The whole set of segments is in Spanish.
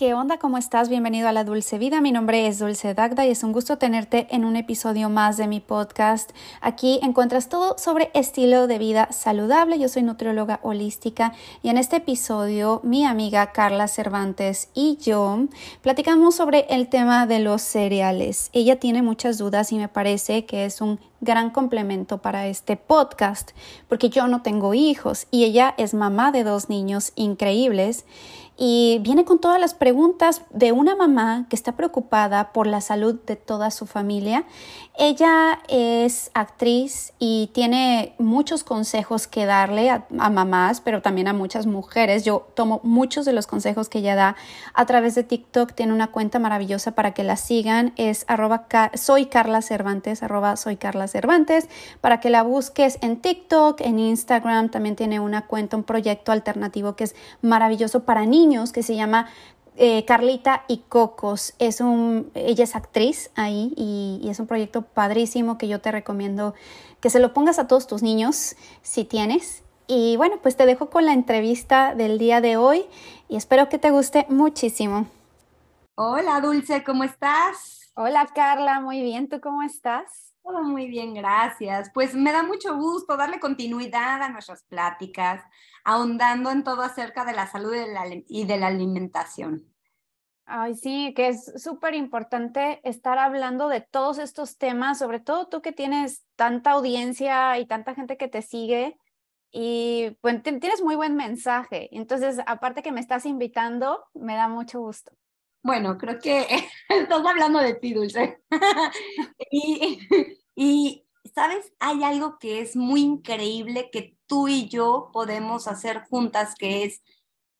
¿qué onda? ¿Cómo estás? Bienvenido a La Dulce Vida. Mi nombre es Dulce Dagda y es un gusto tenerte en un episodio más de mi podcast. Aquí encuentras todo sobre estilo de vida saludable. Yo soy nutrióloga holística y en este episodio mi amiga Carla Cervantes y yo platicamos sobre el tema de los cereales. Ella tiene muchas dudas y me parece que es un gran complemento para este podcast porque yo no tengo hijos y ella es mamá de dos niños increíbles y viene con todas las preguntas de una mamá que está preocupada por la salud de toda su familia. Ella es actriz y tiene muchos consejos que darle a, mamás, pero también a muchas mujeres. Yo tomo muchos de los consejos que ella da a través de TikTok. Tiene una cuenta maravillosa para que la sigan. Es arroba Carla Cervantes, arroba soy Carla Cervantes, para que la busques en TikTok, en Instagram. También tiene una cuenta, un proyecto alternativo que es maravilloso para niños que se llama eh, Carlita y Cocos. Es un, ella es actriz ahí y, es un proyecto padrísimo que yo te recomiendo que se lo pongas a todos tus niños si tienes. Y bueno, pues te dejo con la entrevista del día de hoy y espero que te guste muchísimo. Hola Dulce, ¿cómo estás? Hola Carla, muy bien, ¿tú cómo estás? Todo muy bien, gracias. Pues me da mucho gusto darle continuidad a nuestras pláticas, ahondando en todo acerca de la salud y de la alimentación. Ay, sí, que es súper importante estar hablando de todos estos temas, sobre todo tú que tienes tanta audiencia y tanta gente que te sigue y pues tienes muy buen mensaje. Entonces, aparte que me estás invitando, me da mucho gusto. Bueno, creo que estás hablando de ti, Dulce. y, ¿sabes? Hay algo que es muy increíble que tú y yo podemos hacer juntas, que es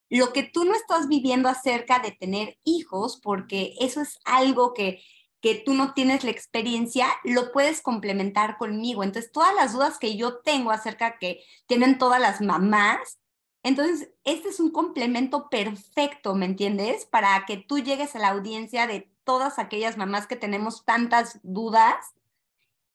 lo que tú no estás viviendo acerca de tener hijos, porque eso es algo que, que tú no tienes la experiencia, lo puedes complementar conmigo. Entonces, todas las dudas que yo tengo acerca que tienen todas las mamás, entonces, este es un complemento perfecto, ¿me entiendes? Para que tú llegues a la audiencia de todas aquellas mamás que tenemos tantas dudas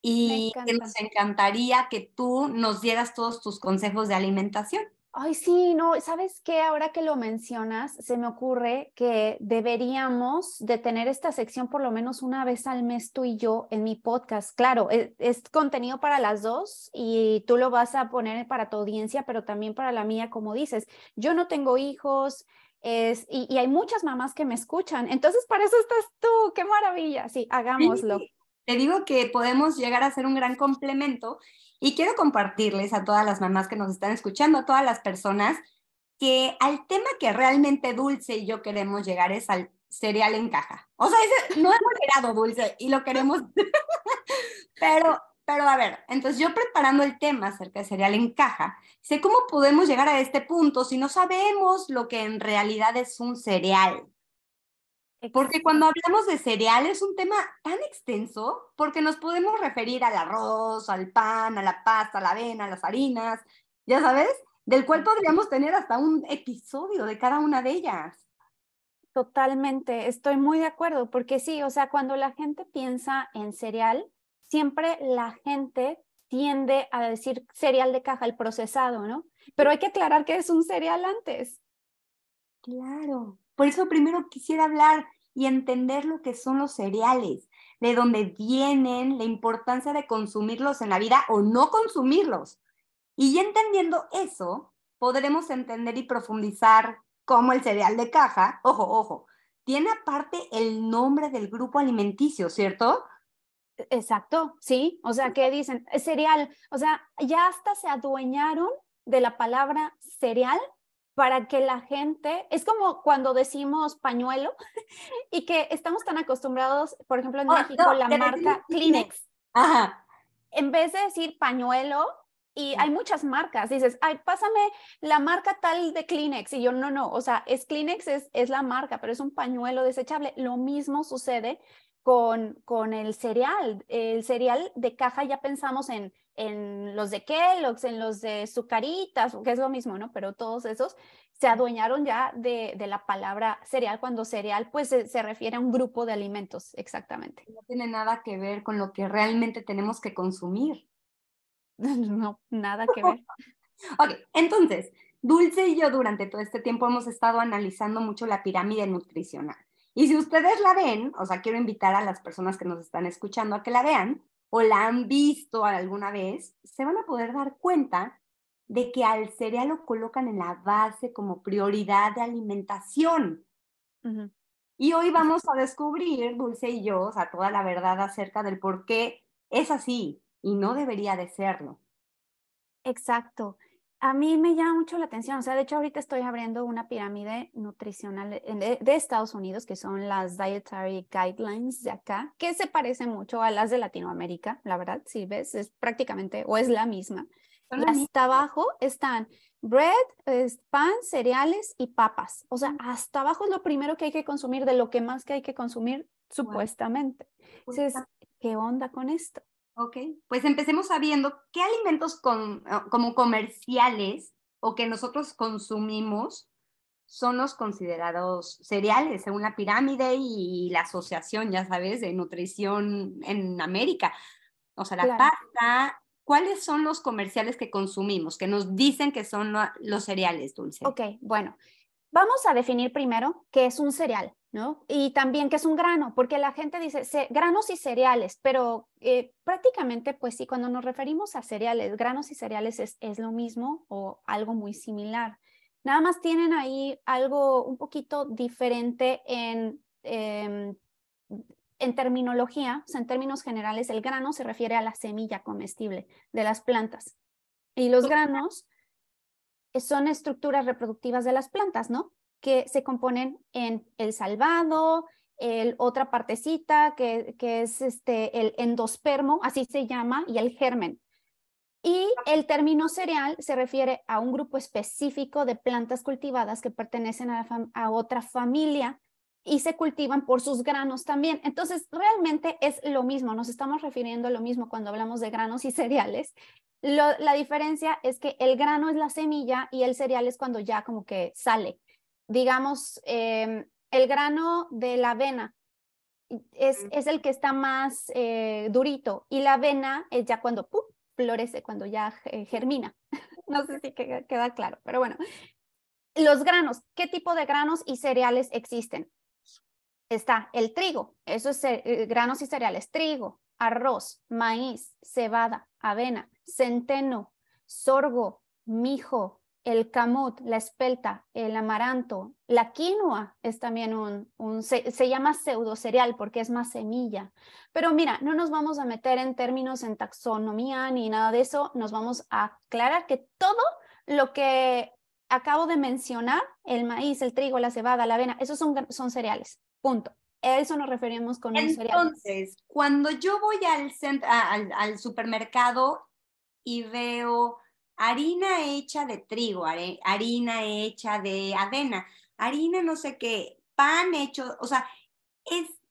y que nos encantaría que tú nos dieras todos tus consejos de alimentación. Ay, sí, no, ¿sabes qué? Ahora que lo mencionas, se me ocurre que deberíamos de tener esta sección por lo menos una vez al mes tú y yo en mi podcast. Claro, e, es, contenido para las dos y tú lo vas a poner para tu audiencia, pero también para la mía, como dices. Yo no tengo hijos, y, hay muchas mamás que me escuchan. Entonces, para eso estás tú. ¡Qué maravilla! Sí, hagámoslo. Te digo que podemos llegar a ser un gran complemento y quiero compartirles a todas las mamás que nos están escuchando, a todas las personas, que al tema que realmente Dulce y yo queremos llegar es al cereal en caja. O sea, no hemos llegado Dulce y lo queremos, pero, pero a ver, entonces yo preparando el tema acerca de cereal en caja, sé cómo podemos llegar a este punto si no sabemos lo que en realidad es un cereal. Porque cuando hablamos de cereal es un tema tan extenso porque nos podemos referir al arroz, al pan, a la pasta, a la avena, a las harinas, ya sabes, del cual podríamos tener hasta un episodio de cada una de ellas. Totalmente, estoy muy de acuerdo, porque sí, o sea, cuando la gente piensa en cereal, siempre la gente tiende a decir cereal de caja, el procesado, ¿no? Pero hay que aclarar que es un cereal antes. Claro, por eso primero quisiera hablar y entender lo que son los cereales, de dónde vienen, la importancia de consumirlos en la vida o no consumirlos. Y ya entendiendo eso, podremos entender y profundizar cómo el cereal de caja, ojo, ojo, tiene aparte el nombre del grupo alimenticio, ¿cierto? Exacto, sí. O sea, ¿qué dicen? Cereal. O sea, ya hasta se adueñaron de la palabra cereal para que la gente, es como cuando decimos pañuelo y que estamos tan acostumbrados, por ejemplo, en oh, México, la marca Kleenex. Ajá. En vez de decir pañuelo, y hay muchas marcas, dices, ay, pásame la marca tal de Kleenex. Y yo, no, no, o sea, es Kleenex, es, es la marca, pero es un pañuelo desechable. Lo mismo sucede con, con el cereal. El cereal de caja ya pensamos en en los de Kellogg's, en los de Zucaritas, que es lo mismo, ¿no? Pero todos esos se adueñaron ya de, de la palabra cereal, cuando cereal pues se, refiere a un grupo de alimentos, exactamente. No tiene nada que ver con lo que realmente tenemos que consumir. No, nada que ver. ok, entonces, Dulce y yo durante todo este tiempo hemos estado analizando mucho la pirámide nutricional. Y si ustedes la ven, o sea, quiero invitar a las personas que nos están escuchando a que la vean o la han visto alguna vez, se van a poder dar cuenta de que al cereal lo colocan en la base como prioridad de alimentación. Y hoy vamos a descubrir, Dulce y yo, o sea, toda la verdad acerca del por qué es así y no debería de serlo. Exacto. A mí me llama mucho la atención, o sea, de hecho ahorita estoy abriendo una pirámide nutricional de, de, Estados Unidos, que son las Dietary Guidelines de acá, que se parecen mucho a las de Latinoamérica, la verdad, si ves, es prácticamente o es la misma. Y hasta abajo están bread, pan, cereales y papas. O sea, hasta abajo es lo primero que hay que consumir, de lo que más que hay que consumir, supuestamente. Entonces, ¿qué onda con esto? Ok, pues empecemos sabiendo qué alimentos con, ah, como comerciales o que nosotros consumimos son los considerados cereales según la pirámide y la asociación, ya sabes, de nutrición en América. O sea, la pasta, ¿cuáles son los comerciales que consumimos, que nos dicen que son los cereales, Dulce? Ok, bueno, vamos a definir primero qué es un cereal, ¿no? Y también qué es un grano, porque la gente dice granos y cereales, pero eh, prácticamente, pues sí, cuando nos referimos a cereales, granos y cereales es, es lo mismo o algo muy similar. Nada más tienen ahí algo un poquito diferente en, em, en terminología, o sea, en términos generales, el grano se refiere a la semilla comestible de las plantas. Y los granos son estructuras reproductivas de las plantas, ¿no? Que se componen en el salvado, el, otra partecita que, que es este, el endospermo, así se llama, y el germen. Y el término cereal se refiere a un grupo específico de plantas cultivadas que pertenecen a, a otra familia y se cultivan por sus granos también. Entonces, realmente es lo mismo, nos estamos refiriendo a lo mismo cuando hablamos de granos y cereales. la diferencia es que el grano es la semilla y el cereal es cuando ya como que sale. Digamos, em, el grano de la avena es, es el que está más eh, durito y la avena es ya cuando florece, cuando ya eh, germina. no sé si queda claro, pero bueno. Los granos, ¿qué tipo de granos y cereales existen? está el trigo, eso es eh, granos y cereales, trigo, arroz, maíz, cebada, avena, centeno, sorgo, mijo, el camut, la espelta, el amaranto, la quinoa es también un, se, llama pseudo cereal porque es más semilla. Pero mira, no nos vamos a meter en términos en taxonomía ni nada de eso, nos vamos a aclarar que todo lo que acabo de mencionar, el maíz, el trigo, la cebada, la avena, esos son, son cereales. Punto. A eso nos referimos con un cereal. Entonces, cuando yo voy al, supermercado y veo harina hecha de trigo, harina hecha de avena, harina no sé qué, pan hecho, o sea,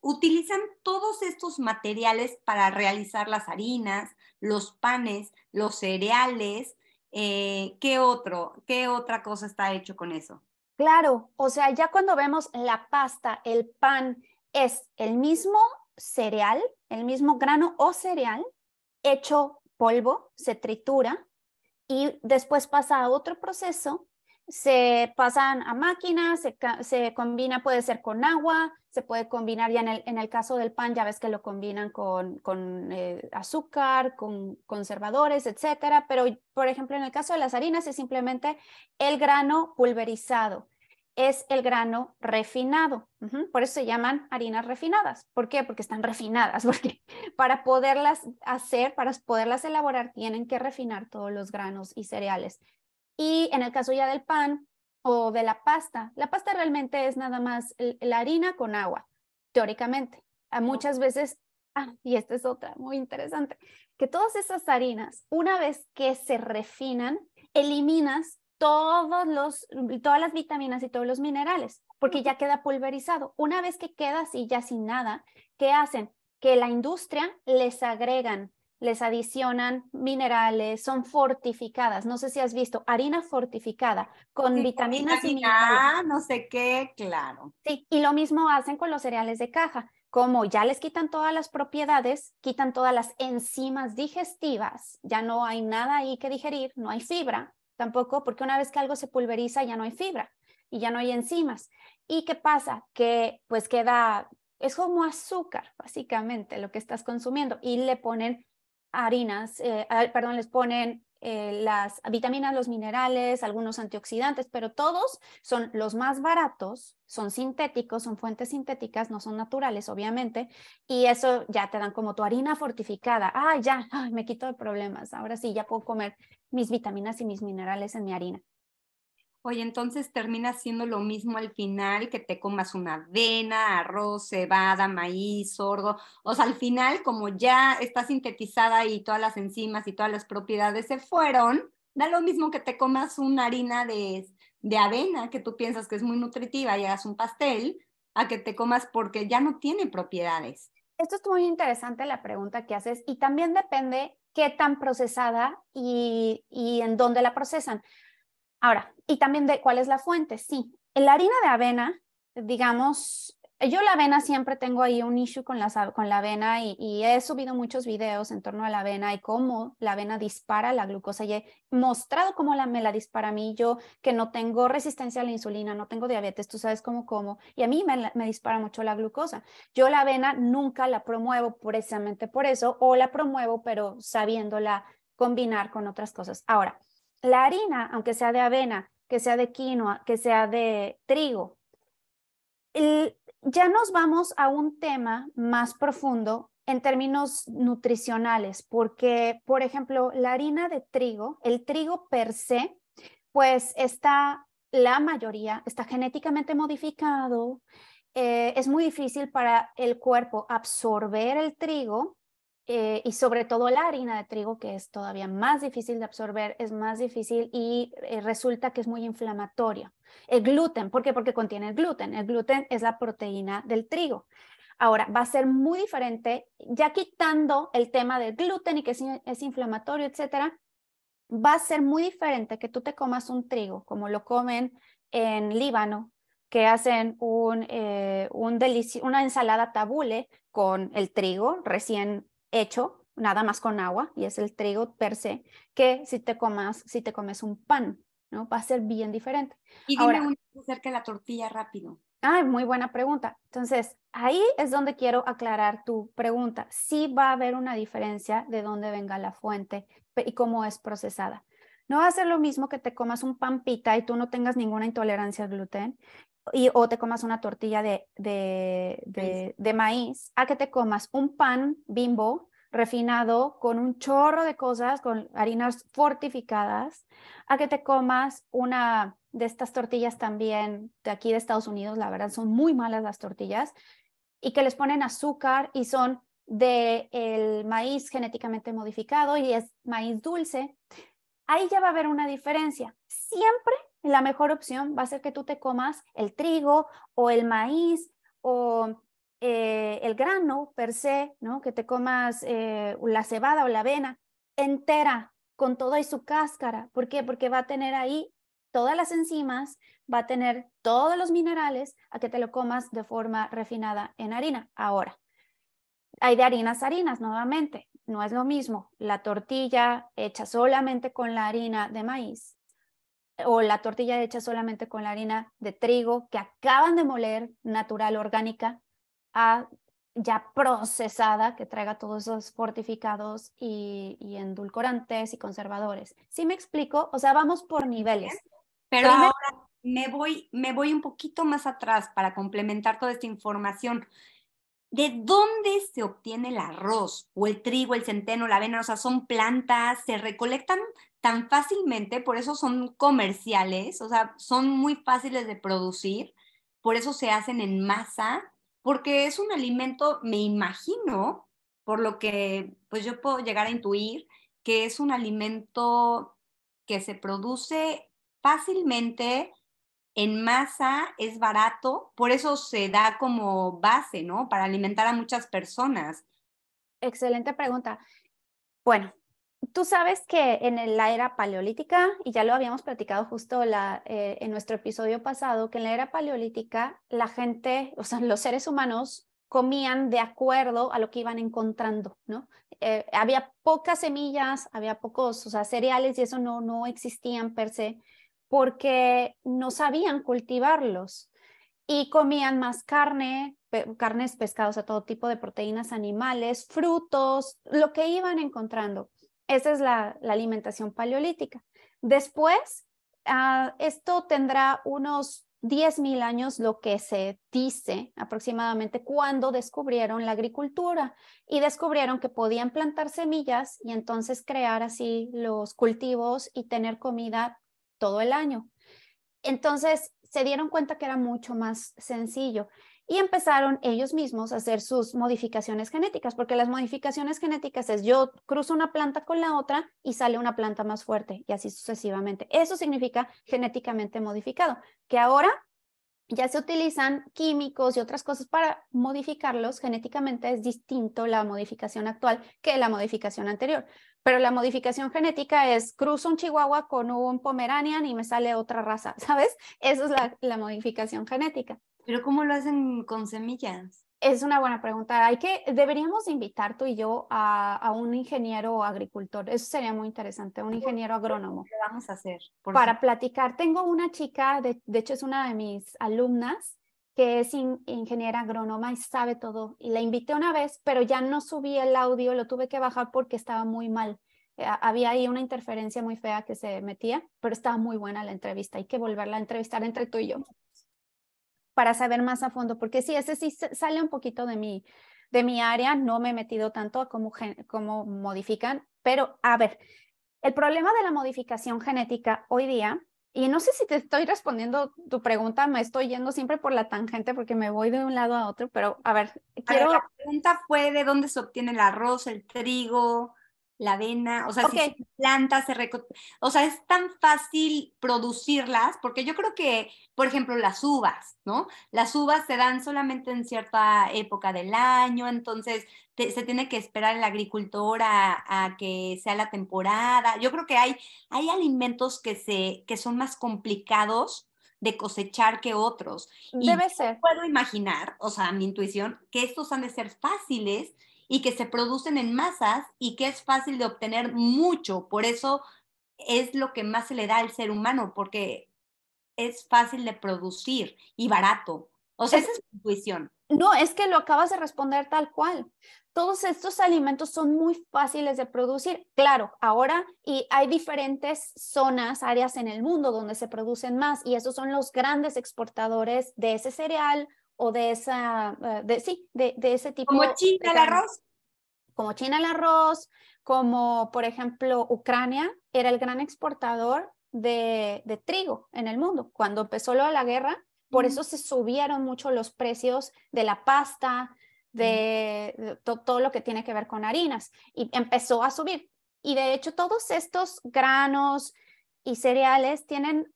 utilizan todos estos materiales para realizar las harinas, los panes, los cereales. Eh, ¿Qué otro? ¿Qué otra cosa está hecho con eso? Claro, o sea, ya cuando vemos la pasta, el pan, es el mismo cereal, el mismo grano o cereal hecho polvo, se tritura y después pasa a otro proceso, se pasan a máquinas, se, combina, puede ser con agua, se puede combinar ya en el, en el caso del pan, ya ves que lo combinan con, con eh, azúcar, con conservadores, etcétera, pero por ejemplo en el caso de las harinas es simplemente el grano pulverizado es el grano refinado. Por eso se llaman harinas refinadas. ¿Por qué? Porque están refinadas, porque para poderlas hacer, para poderlas elaborar, tienen que refinar todos los granos y cereales. Y en el caso ya del pan o de la pasta, la pasta realmente es nada más la harina con agua, teóricamente. A muchas veces, ah, y esta es otra muy interesante, que todas esas harinas, una vez que se refinan, eliminas todos los, todas las vitaminas y todos los minerales, porque ya queda pulverizado. Una vez que queda así, ya sin nada, ¿qué hacen? Que la industria les agregan, les adicionan minerales, son fortificadas. No sé si has visto harina fortificada con vitaminas y minerales. no sé qué, claro. Sí, y lo mismo hacen con los cereales de caja. Como ya les quitan todas las propiedades, quitan todas las enzimas digestivas, ya no hay nada ahí que digerir, no hay fibra, tampoco, porque una vez que algo se pulveriza ya no hay fibra y ya no hay enzimas. ¿Y qué pasa? Que pues queda, es como azúcar, básicamente, lo que estás consumiendo. Y le ponen harinas, eh, perdón, les ponen eh, las vitaminas, los minerales, algunos antioxidantes, pero todos son los más baratos, son sintéticos, son fuentes sintéticas, no son naturales, obviamente, y eso ya te dan como tu harina fortificada. Ah, ya, me quito de problemas. Ahora sí, ya puedo comer mis vitaminas y mis minerales en mi harina. Oye, entonces termina siendo lo mismo al final que te comas una avena, arroz, cebada, maíz, sorgo. O sea, al final, como ya está sintetizada y todas las enzimas y todas las propiedades se fueron, da lo mismo que te comas una harina de, de avena que tú piensas que es muy nutritiva y hagas un pastel, a que te comas porque ya no tiene propiedades. Esto es muy interesante la pregunta que haces y también depende qué tan procesada y, y en dónde la procesan. Ahora, y también de cuál es la fuente. Sí, la harina de avena, digamos, yo la avena siempre tengo ahí un issue con la, con la avena y, he subido muchos videos en torno a la avena y cómo la avena dispara la glucosa y he mostrado cómo la, me la dispara a mí, yo que no tengo resistencia a la insulina, no tengo diabetes, tú sabes cómo como y a mí me, me dispara mucho la glucosa. Yo la avena nunca la promuevo precisamente por eso o la promuevo pero sabiéndola combinar con otras cosas. Ahora, la harina, aunque sea de avena, que sea de quinoa, que sea de trigo, ya nos vamos a un tema más profundo en términos nutricionales, porque, por ejemplo, la harina de trigo, el trigo per se, pues está, la mayoría está genéticamente modificado, eh, es muy difícil para el cuerpo absorber el trigo eh, y sobre todo la harina de trigo, que es todavía más difícil de absorber, es más difícil y eh, resulta que es muy inflamatoria. El gluten, ¿por qué? Porque contiene el gluten. El gluten es la proteína del trigo. Ahora, va a ser muy diferente, ya quitando el tema del gluten y que es, inflamatorio, etcétera, va a ser muy diferente que tú te comas un trigo, como lo comen en Líbano, que hacen un, eh, un una ensalada tabule con el trigo recién hecho nada más con agua y es el trigo per se, que si te comas, si te comes un pan, ¿no? Va a ser bien diferente. Y dime Ahora, acerca de la tortilla rápido. Ah, muy buena pregunta. Entonces, ahí es donde quiero aclarar tu pregunta. Sí va a haber una diferencia de dónde venga la fuente y cómo es procesada. No va a ser lo mismo que te comas un pan pita y tú no tengas ninguna intolerancia al gluten y, o te comas una tortilla de, de, de, maíz, a que te comas un pan bimbo refinado con un chorro de cosas, con harinas fortificadas, a que te comas una de estas tortillas también de aquí de Estados Unidos, la verdad son muy malas las tortillas, y que les ponen azúcar y son de el maíz genéticamente modificado y es maíz dulce. Ahí ya va a haber una diferencia. Siempre la mejor opción va a ser que tú te comas el trigo o el maíz o eh, el grano per se, ¿no? que te comas eh, la cebada o la avena entera con toda y su cáscara. ¿Por qué? Porque va a tener ahí todas las enzimas, va a tener todos los minerales a que te lo comas de forma refinada en harina. Ahora, hay de harinas harinas nuevamente. No es lo mismo la tortilla hecha solamente con la harina de maíz o la tortilla hecha solamente con la harina de trigo que acaban de moler, natural, orgánica, a ya procesada, que traiga todos esos fortificados y, y endulcorantes y conservadores. ¿Sí me explico? O sea, vamos por niveles. Pero ahora me voy, me voy un poquito más atrás para complementar toda esta información. ¿De dónde se obtiene el arroz o el trigo, el centeno, la avena? O sea, son plantas, se recolectan tan fácilmente, por eso son comerciales, o sea, son muy fáciles de producir, por eso se hacen en masa, porque es un alimento, me imagino, por lo que pues yo puedo llegar a intuir, que es un alimento que se produce fácilmente en masa, es barato, por eso se da como base, ¿no? Para alimentar a muchas personas. Excelente pregunta. Bueno, Tú sabes que en la era paleolítica, y ya lo habíamos platicado justo eh, en nuestro episodio pasado, que en la era paleolítica la gente, o sea, los seres humanos comían de acuerdo a lo que iban encontrando, ¿no? Eh, había pocas semillas, había pocos, o sea, cereales y eso no, no existían per se porque no sabían cultivarlos y comían más carne, carnes, pescados, a todo tipo de proteínas animales, frutos, lo que iban encontrando. Esa es la, alimentación paleolítica. Después, ah, esto tendrá unos 10.000 años, lo que se dice aproximadamente, cuando descubrieron la agricultura y descubrieron que podían plantar semillas y entonces crear así los cultivos y tener comida todo el año. Entonces se dieron cuenta que era mucho más sencillo y empezaron ellos mismos a hacer sus modificaciones genéticas, porque las modificaciones genéticas es yo cruzo una planta con la otra y sale una planta más fuerte y así sucesivamente. Eso significa genéticamente modificado, que ahora ya se utilizan químicos y otras cosas para modificarlos genéticamente. Es distinto la modificación actual que la modificación anterior. Pero la modificación genética es cruzo un chihuahua con un pomeranian y me sale otra raza, ¿sabes? Eso es la, la modificación genética. Pero ¿cómo lo hacen con semillas? Es una buena pregunta. Hay que, deberíamos invitar tú y yo a, a un ingeniero agricultor. Eso sería muy interesante, un ingeniero agrónomo. ¿Qué vamos a hacer? para platicar. Tengo una chica, de, de, hecho es una de mis alumnas, que es ingeniera agrónoma y sabe todo. Y la invité una vez, pero ya no subí el audio, lo tuve que bajar porque estaba muy mal. Eh, había ahí una interferencia muy fea que se metía, pero estaba muy buena la entrevista. Hay que volverla a entrevistar entre tú y yo para saber más a fondo, porque sí, ese sí sale un poquito de mi, de mi área, no me he metido tanto a cómo, cómo modifican, pero a ver, el problema de la modificación genética hoy día, y no sé si te estoy respondiendo tu pregunta, me estoy yendo siempre por la tangente porque me voy de un lado a otro, pero a ver, quiero... la pregunta fue de dónde se obtiene el arroz, el trigo, la avena, o sea, si se planta, se o sea, es tan fácil producirlas, porque yo creo que, por ejemplo, las uvas, ¿no? Las uvas se dan solamente en cierta época del año, entonces se tiene que esperar el agricultor a, que sea la temporada. Yo creo que hay, hay alimentos que, se, que son más complicados de cosechar que otros. Debe ser. Puedo imaginar, o sea, mi intuición, que estos han de ser fáciles y que se producen en masas y que es fácil de obtener mucho. Por eso es lo que más se le da al ser humano, porque es fácil de producir y barato. O sea, esa es mi intuición. No, es que lo acabas de responder tal cual. Todos estos alimentos son muy fáciles de producir. Claro, ahora y hay diferentes zonas, áreas en el mundo donde se producen más y esos son los grandes exportadores de ese cereal o de esa, eh, de, sí, de, de ese tipo. Como China el arroz. Como China el arroz, como por ejemplo Ucrania era el gran exportador de, de trigo en el mundo. Cuando empezó la guerra, por eso se subieron mucho los precios de la pasta, de, todo lo que tiene que ver con harinas, y empezó a subir. Y de hecho todos estos granos y cereales tienen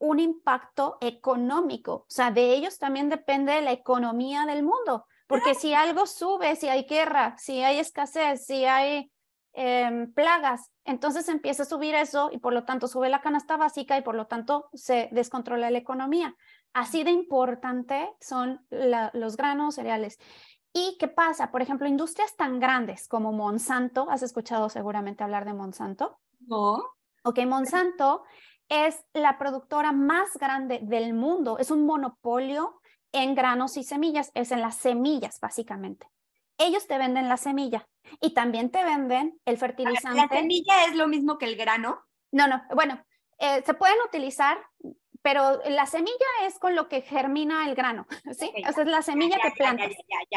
un impacto económico. O sea, de ellos también depende la economía del mundo, porque si algo sube, si hay guerra, si hay escasez, si hay em, plagas, entonces empieza a subir eso y por lo tanto sube la canasta básica y por lo tanto se descontrola la economía. Así de importante son los granos cereales. ¿Y qué pasa? Por ejemplo, industrias tan grandes como Monsanto, has escuchado seguramente hablar de Monsanto. No. Ok, Monsanto es la productora más grande del mundo, es un monopolio en granos y semillas, es en las semillas básicamente. Ellos te venden la semilla y también te venden el fertilizante. ¿La semilla es lo mismo que el grano? No, no, bueno, eh, se pueden utilizar, pero la semilla es con lo que germina el grano, ¿sí? o sea, es la semilla que plantas.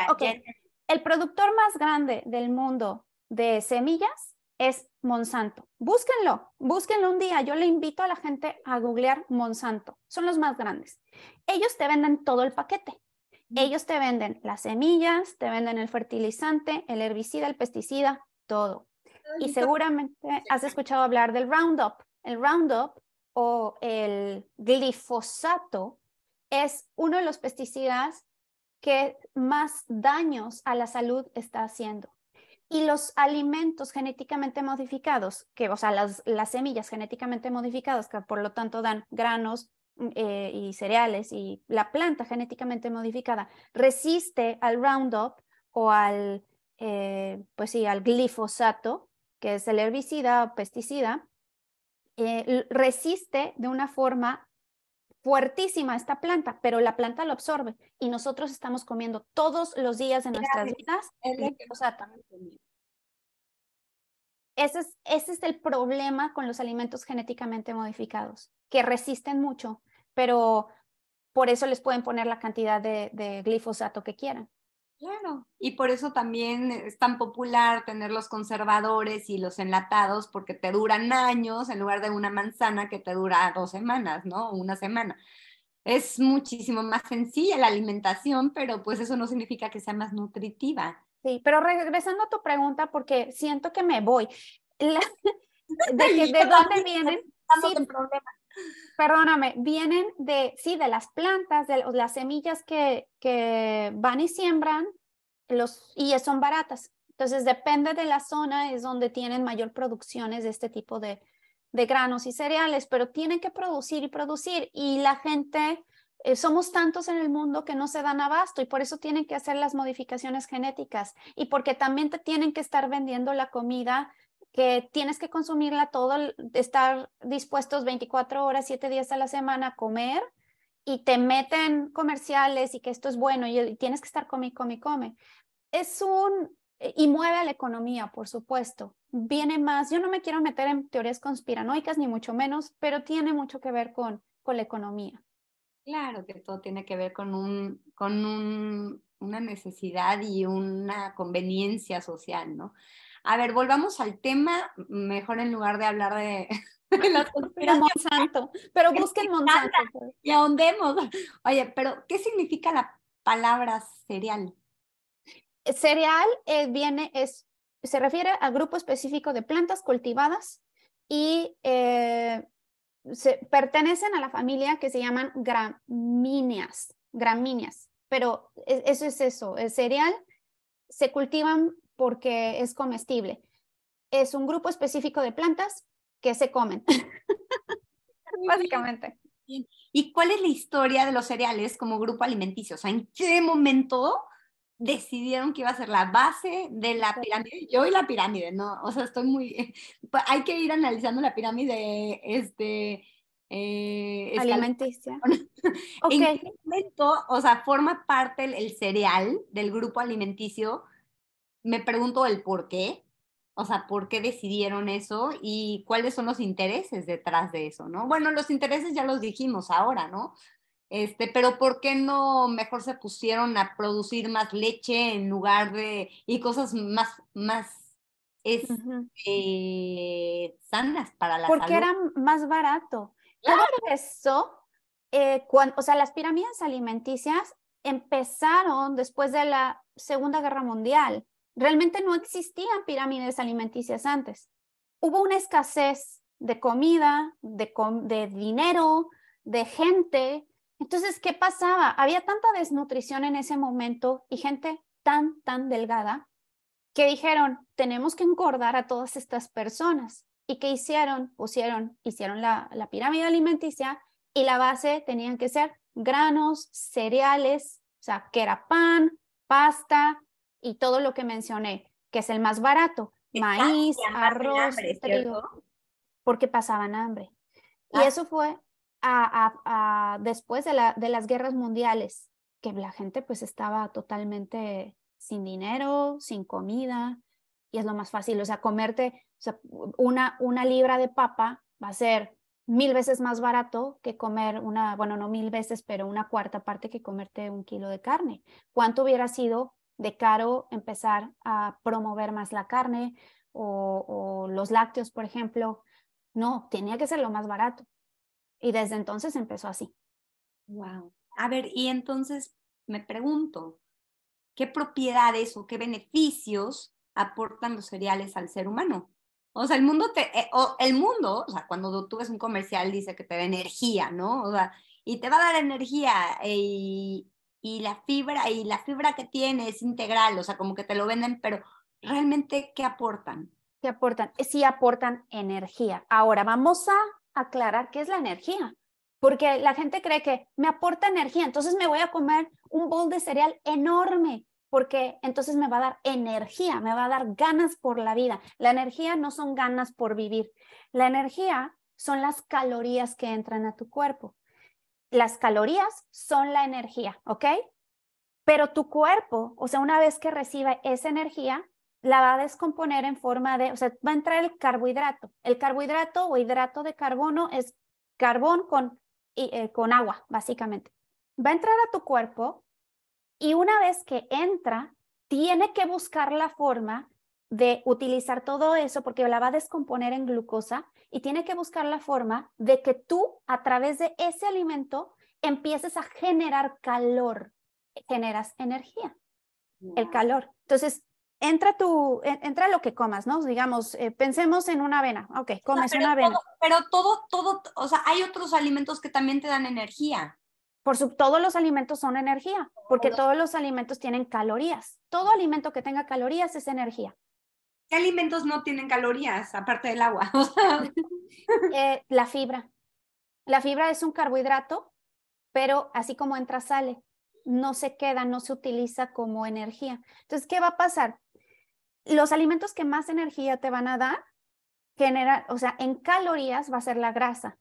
okay. El productor más grande del mundo de semillas es Monsanto. Búsquenlo, búsquenlo un día. Yo le invito a la gente a googlear Monsanto. Son los más grandes. Ellos te venden todo el paquete. Ellos te venden las semillas, te venden el fertilizante, el herbicida, el pesticida, todo. Y seguramente has escuchado hablar del Roundup. El Roundup o el glifosato es uno de los pesticidas que más daños a la salud está haciendo. Y los alimentos genéticamente modificados, que, o sea, las, las semillas genéticamente modificadas, que por lo tanto dan granos, mm, eh, y cereales y la planta genéticamente modificada resiste al Roundup o al, eh, pues sí, al glifosato, que es el herbicida o pesticida, eh, resiste de una forma fuertísima esta planta, pero la planta lo absorbe y nosotros estamos comiendo todos los días de nuestras vidas glifosato. Ese es, ese es el problema con los alimentos genéticamente modificados, que resisten mucho, pero por eso les pueden poner la cantidad de, de glifosato que quieran. Claro, y por eso también es tan popular tener los conservadores y los enlatados, porque te duran años en lugar de una manzana que te dura dos semanas, ¿no? Una semana. Es muchísimo más sencilla la alimentación, pero pues eso no significa que sea más nutritiva. Sí, pero regresando a tu pregunta, porque siento que me voy. de, ¿De dónde vienen? Sí, Perdóname, vienen de, sí, de las plantas, de las semillas que, que van y siembran los, y son baratas. Entonces, depende de la zona, es donde tienen mayor producciones de este tipo de, de granos y cereales, pero tienen que producir y producir. Y la gente, eh, somos tantos en el mundo que no se dan abasto y por eso tienen que hacer las modificaciones genéticas y porque también te tienen que estar vendiendo la comida que tienes que consumirla todo, estar dispuestos 24 horas, 7 días a la semana a comer y te meten comerciales y que esto es bueno y, tienes que estar come, come, come. Es un, y mueve a la economía, por supuesto. Viene más, yo no me quiero meter en teorías conspiranoicas ni mucho menos, pero tiene mucho que ver con, con la economía. Claro que todo tiene que ver con, un, con un, una necesidad y una conveniencia social, ¿no? A ver, volvamos al tema, mejor en lugar de hablar de, las Monsanto, pero busquen Monsanto. Y ahondemos. Oye, pero ¿qué significa la palabra cereal? Cereal eh, viene, es, se refiere a grupo específico de plantas cultivadas y eh, se, pertenecen a la familia que se llaman gramíneas, gramíneas, pero e, eso es eso, el cereal se cultivan porque es comestible. Es un grupo específico de plantas que se comen. Básicamente. ¿Y cuál es la historia de los cereales como grupo alimenticio? O sea, ¿en qué momento decidieron que iba a ser la base de la pirámide? Yo y la pirámide, ¿no? O sea, estoy muy... Hay que ir analizando la pirámide este, eh, alimenticia. ¿En qué momento, o sea, forma parte el, cereal del grupo alimenticio me pregunto el por qué, o sea, por qué decidieron eso y cuáles son los intereses detrás de eso, ¿no? Bueno, los intereses ya los dijimos ahora, ¿no? Este, pero ¿por qué no mejor se pusieron a producir más leche en lugar de y cosas más más es, eh, sanas para la Porque era más barato. Claro. Todo eso, eh, cuando, o sea, las pirámides alimenticias empezaron después de la Segunda Guerra Mundial. Realmente no existían pirámides alimenticias antes. Hubo una escasez de comida, de, dinero, de gente. Entonces, ¿qué pasaba? Había tanta desnutrición en ese momento y gente tan, tan delgada que dijeron, tenemos que engordar a todas estas personas. ¿Y qué hicieron? Pusieron, hicieron la, la pirámide alimenticia y la base tenían que ser granos, cereales, o sea, que era pan, pasta, y todo lo que mencioné, que es el más barato, maíz, arroz, trigo, porque pasaban hambre. Y ah. eso fue a, después de, la, de las guerras mundiales, que la gente pues estaba totalmente sin dinero, sin comida, y es lo más fácil, o sea, comerte una, una libra de papa va a ser mil veces más barato que comer una, bueno, no mil veces, pero una cuarta parte que comerte un kilo de carne. ¿Cuánto hubiera sido de caro empezar a promover más la carne o, los lácteos, por ejemplo. No, tenía que ser lo más barato. Y desde entonces empezó así. Wow. A ver, y entonces me pregunto, ¿qué propiedades o qué beneficios aportan los cereales al ser humano? O sea, el mundo eh, o el mundo, o sea, cuando tú ves un comercial dice que te da energía, ¿no? O sea, y te va a dar energía y, y la fibra y la fibra que tiene es integral, o sea, como que te lo venden, pero realmente ¿qué aportan? ¿Qué aportan? Sí aportan energía. Ahora vamos a aclarar qué es la energía, porque la gente cree que me aporta energía, entonces me voy a comer un bol de cereal enorme, porque entonces me va a dar energía, me va a dar ganas por la vida. La energía no son ganas por vivir, la energía son las calorías que entran a tu cuerpo. Las calorías son la energía, ¿ok? Pero tu cuerpo, o sea, una vez que reciba esa energía, la va a descomponer en forma de, o sea, va a entrar el carbohidrato. El carbohidrato o hidrato de carbono es carbón con eh, con agua, básicamente. Va a entrar a tu cuerpo y una vez que entra, tiene que buscar la forma de utilizar todo eso porque la va a descomponer en glucosa y tiene que buscar la forma de que tú a través de ese alimento empieces a generar calor, generas energía, el calor. Entonces, entra tu, entra lo que comas, ¿no? Digamos, eh, pensemos en una avena. Ok, comes una avena. pero todo, todo, o sea, hay otros alimentos que también te dan energía. Por su, todos los alimentos son energía, porque todos los alimentos tienen calorías. Todo alimento que tenga calorías es energía. ¿Qué alimentos no tienen calorías, aparte del agua? Eh, la fibra. La fibra es un carbohidrato, pero así como entra, sale. No se queda, no se utiliza como energía. Entonces, ¿qué va a pasar? los alimentos que más energía te van a dar, genera, o sea, en calorías va a ser la grasa.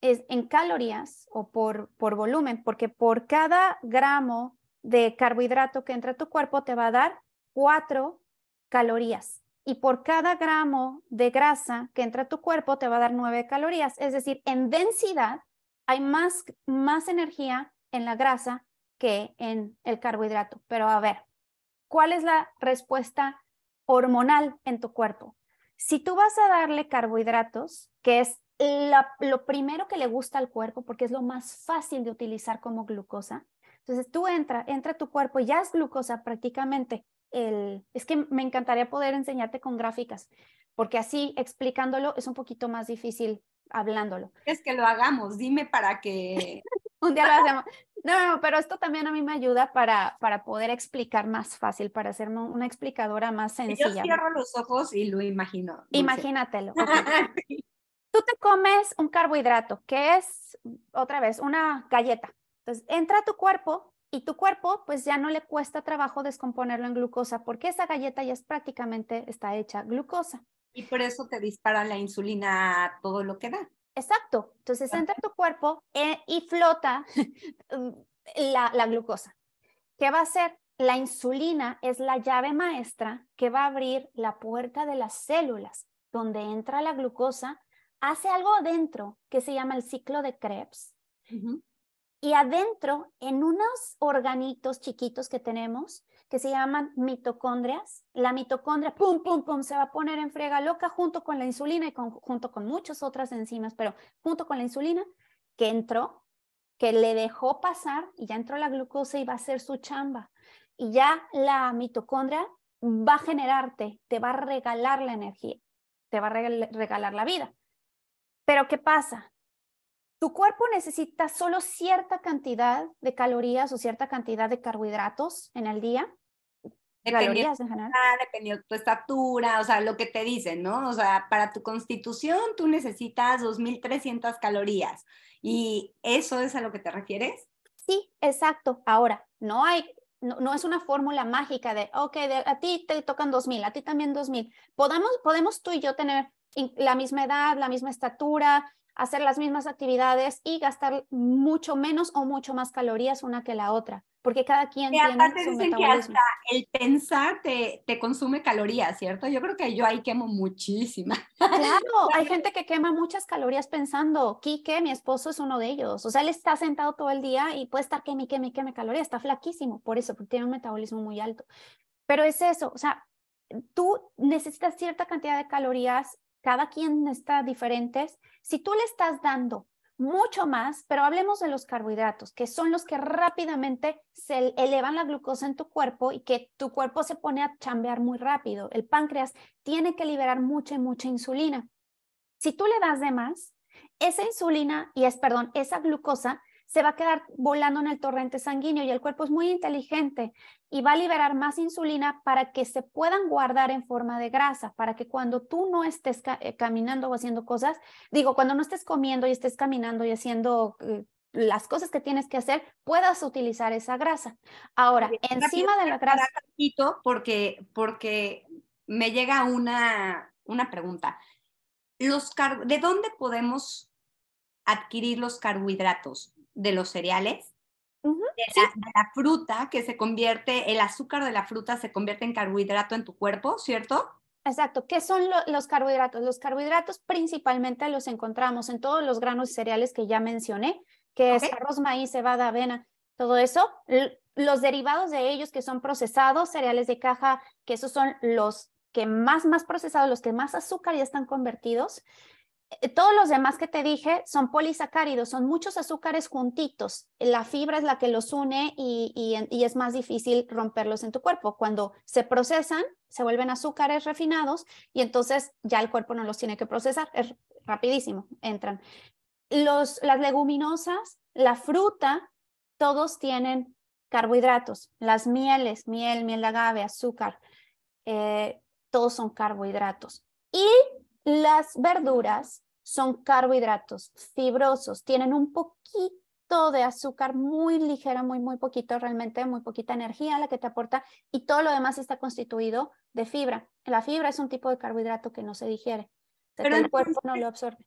Es en calorías o por, por volumen, porque por cada gramo de carbohidrato que entra a tu cuerpo te va a dar cuatro calorías. Y por cada gramo de grasa que entra a tu cuerpo te va a dar nueve calorías. Es decir, en densidad hay más, más energía en la grasa que en el carbohidrato. Pero a ver, ¿cuál es la respuesta hormonal en tu cuerpo. Si tú vas a darle carbohidratos, que es lo primero que le gusta al cuerpo porque es lo más fácil de utilizar como glucosa, entonces tú entra, entra a tu cuerpo, ya es glucosa prácticamente. El, es que me encantaría poder enseñarte con gráficas, porque así explicándolo es un poquito más difícil hablándolo. Es que lo hagamos, dime para que... un día lo hacemos. No, pero esto también a mí me ayuda para, para poder explicar más fácil, para ser una explicadora más sencilla. Yo cierro los ojos y lo imagino. Imagínatelo. Tú te comes un carbohidrato, que es, otra vez, una galleta. Entonces, entra a tu cuerpo y tu cuerpo pues ya no le cuesta trabajo descomponerlo en glucosa porque esa galleta ya es prácticamente está hecha glucosa. Y por eso te dispara la insulina todo lo que da. Exacto. Entonces entra tu cuerpo eh, y flota la, la glucosa. ¿Qué va a hacer? La insulina es la llave maestra que va a abrir la puerta de las células donde entra la glucosa, hace algo adentro que se llama el ciclo de Krebs. Y adentro, en unos organitos chiquitos que tenemos, que se llaman mitocondrias. La mitocondria, pum, pum, pum, se va a poner en frega loca junto con la insulina y junto con muchas otras enzimas, pero junto con la insulina que entró, que le dejó pasar y ya entró la glucosa y va a hacer su chamba. Y ya la mitocondria va a generarte, te va a regalar la energía, te va a regalar la vida. Pero ¿qué pasa? Tu cuerpo necesita solo cierta cantidad de calorías o cierta cantidad de carbohidratos en el día. calorías en general. Dependiendo de tu estatura, o sea, lo que te dicen, ¿no? O sea, para tu constitución tú necesitas 2.300 calorías. ¿Y eso es a lo que te refieres? Sí, exacto. Ahora, no hay, no, es una fórmula mágica de, ok, a ti te tocan 2.000, a ti también 2.000. Podemos, podemos tú y yo tener la misma edad, la misma estatura, hacer las mismas actividades y gastar mucho menos o mucho más calorías una que la otra, porque cada quien tiene su dicen que hasta el pensar te, te, consume calorías, ¿cierto? Yo creo que yo ahí quemo muchísimas. Claro, hay gente que quema muchas calorías pensando, Quique, mi esposo es uno de ellos, o sea, él está sentado todo el día y puede estar queme, queme, queme calorías, está flaquísimo, por eso, porque tiene un metabolismo muy alto. Pero es eso, o sea, tú necesitas cierta cantidad de calorías cada quien está diferentes. Si tú le estás dando mucho más, pero hablemos de los carbohidratos, que son los que rápidamente se elevan la glucosa en tu cuerpo y que tu cuerpo se pone a chambear muy rápido. El páncreas tiene que liberar mucha, mucha insulina. Si tú le das de más, esa insulina y es, perdón, esa glucosa se va a quedar volando en el torrente sanguíneo y el cuerpo es muy inteligente y va a liberar más insulina para que se puedan guardar en forma de grasa, para que cuando tú no estés eh, caminando o haciendo cosas, digo, cuando no estés comiendo y estés caminando y haciendo eh, las cosas que tienes que hacer, puedas utilizar esa grasa. Ahora, encima de la grasa... Porque, porque me llega una, una pregunta. Los ¿De dónde podemos adquirir los carbohidratos? ¿De los cereales? de, la, fruta que se convierte, el azúcar de la fruta se convierte en carbohidrato en tu cuerpo, ¿cierto? Exacto. ¿Qué son los carbohidratos? Los carbohidratos principalmente los encontramos en todos los granos y cereales que ya mencioné, que es arroz, maíz, cebada, avena, todo eso. Los derivados de ellos que son procesados, cereales de caja, que esos son los que más, más procesados, los que más azúcar ya están convertidos. Eh, todos los demás que te dije son polisacáridos, son muchos azúcares juntitos. La fibra es la que los une y, y, es más difícil romperlos en tu cuerpo. Cuando se procesan, se vuelven azúcares refinados y entonces ya el cuerpo no los tiene que procesar, es rapidísimo, entran. Los, las leguminosas, la fruta, todos tienen carbohidratos. Las mieles, miel, miel de agave, azúcar, eh, todos son carbohidratos. Y las verduras son carbohidratos fibrosos, tienen un poquito de azúcar muy ligera, muy, muy poquito, realmente muy poquita energía la que te aporta y todo lo demás está constituido de fibra. La fibra es un tipo de carbohidrato que no se digiere, pero el cuerpo no lo absorbe.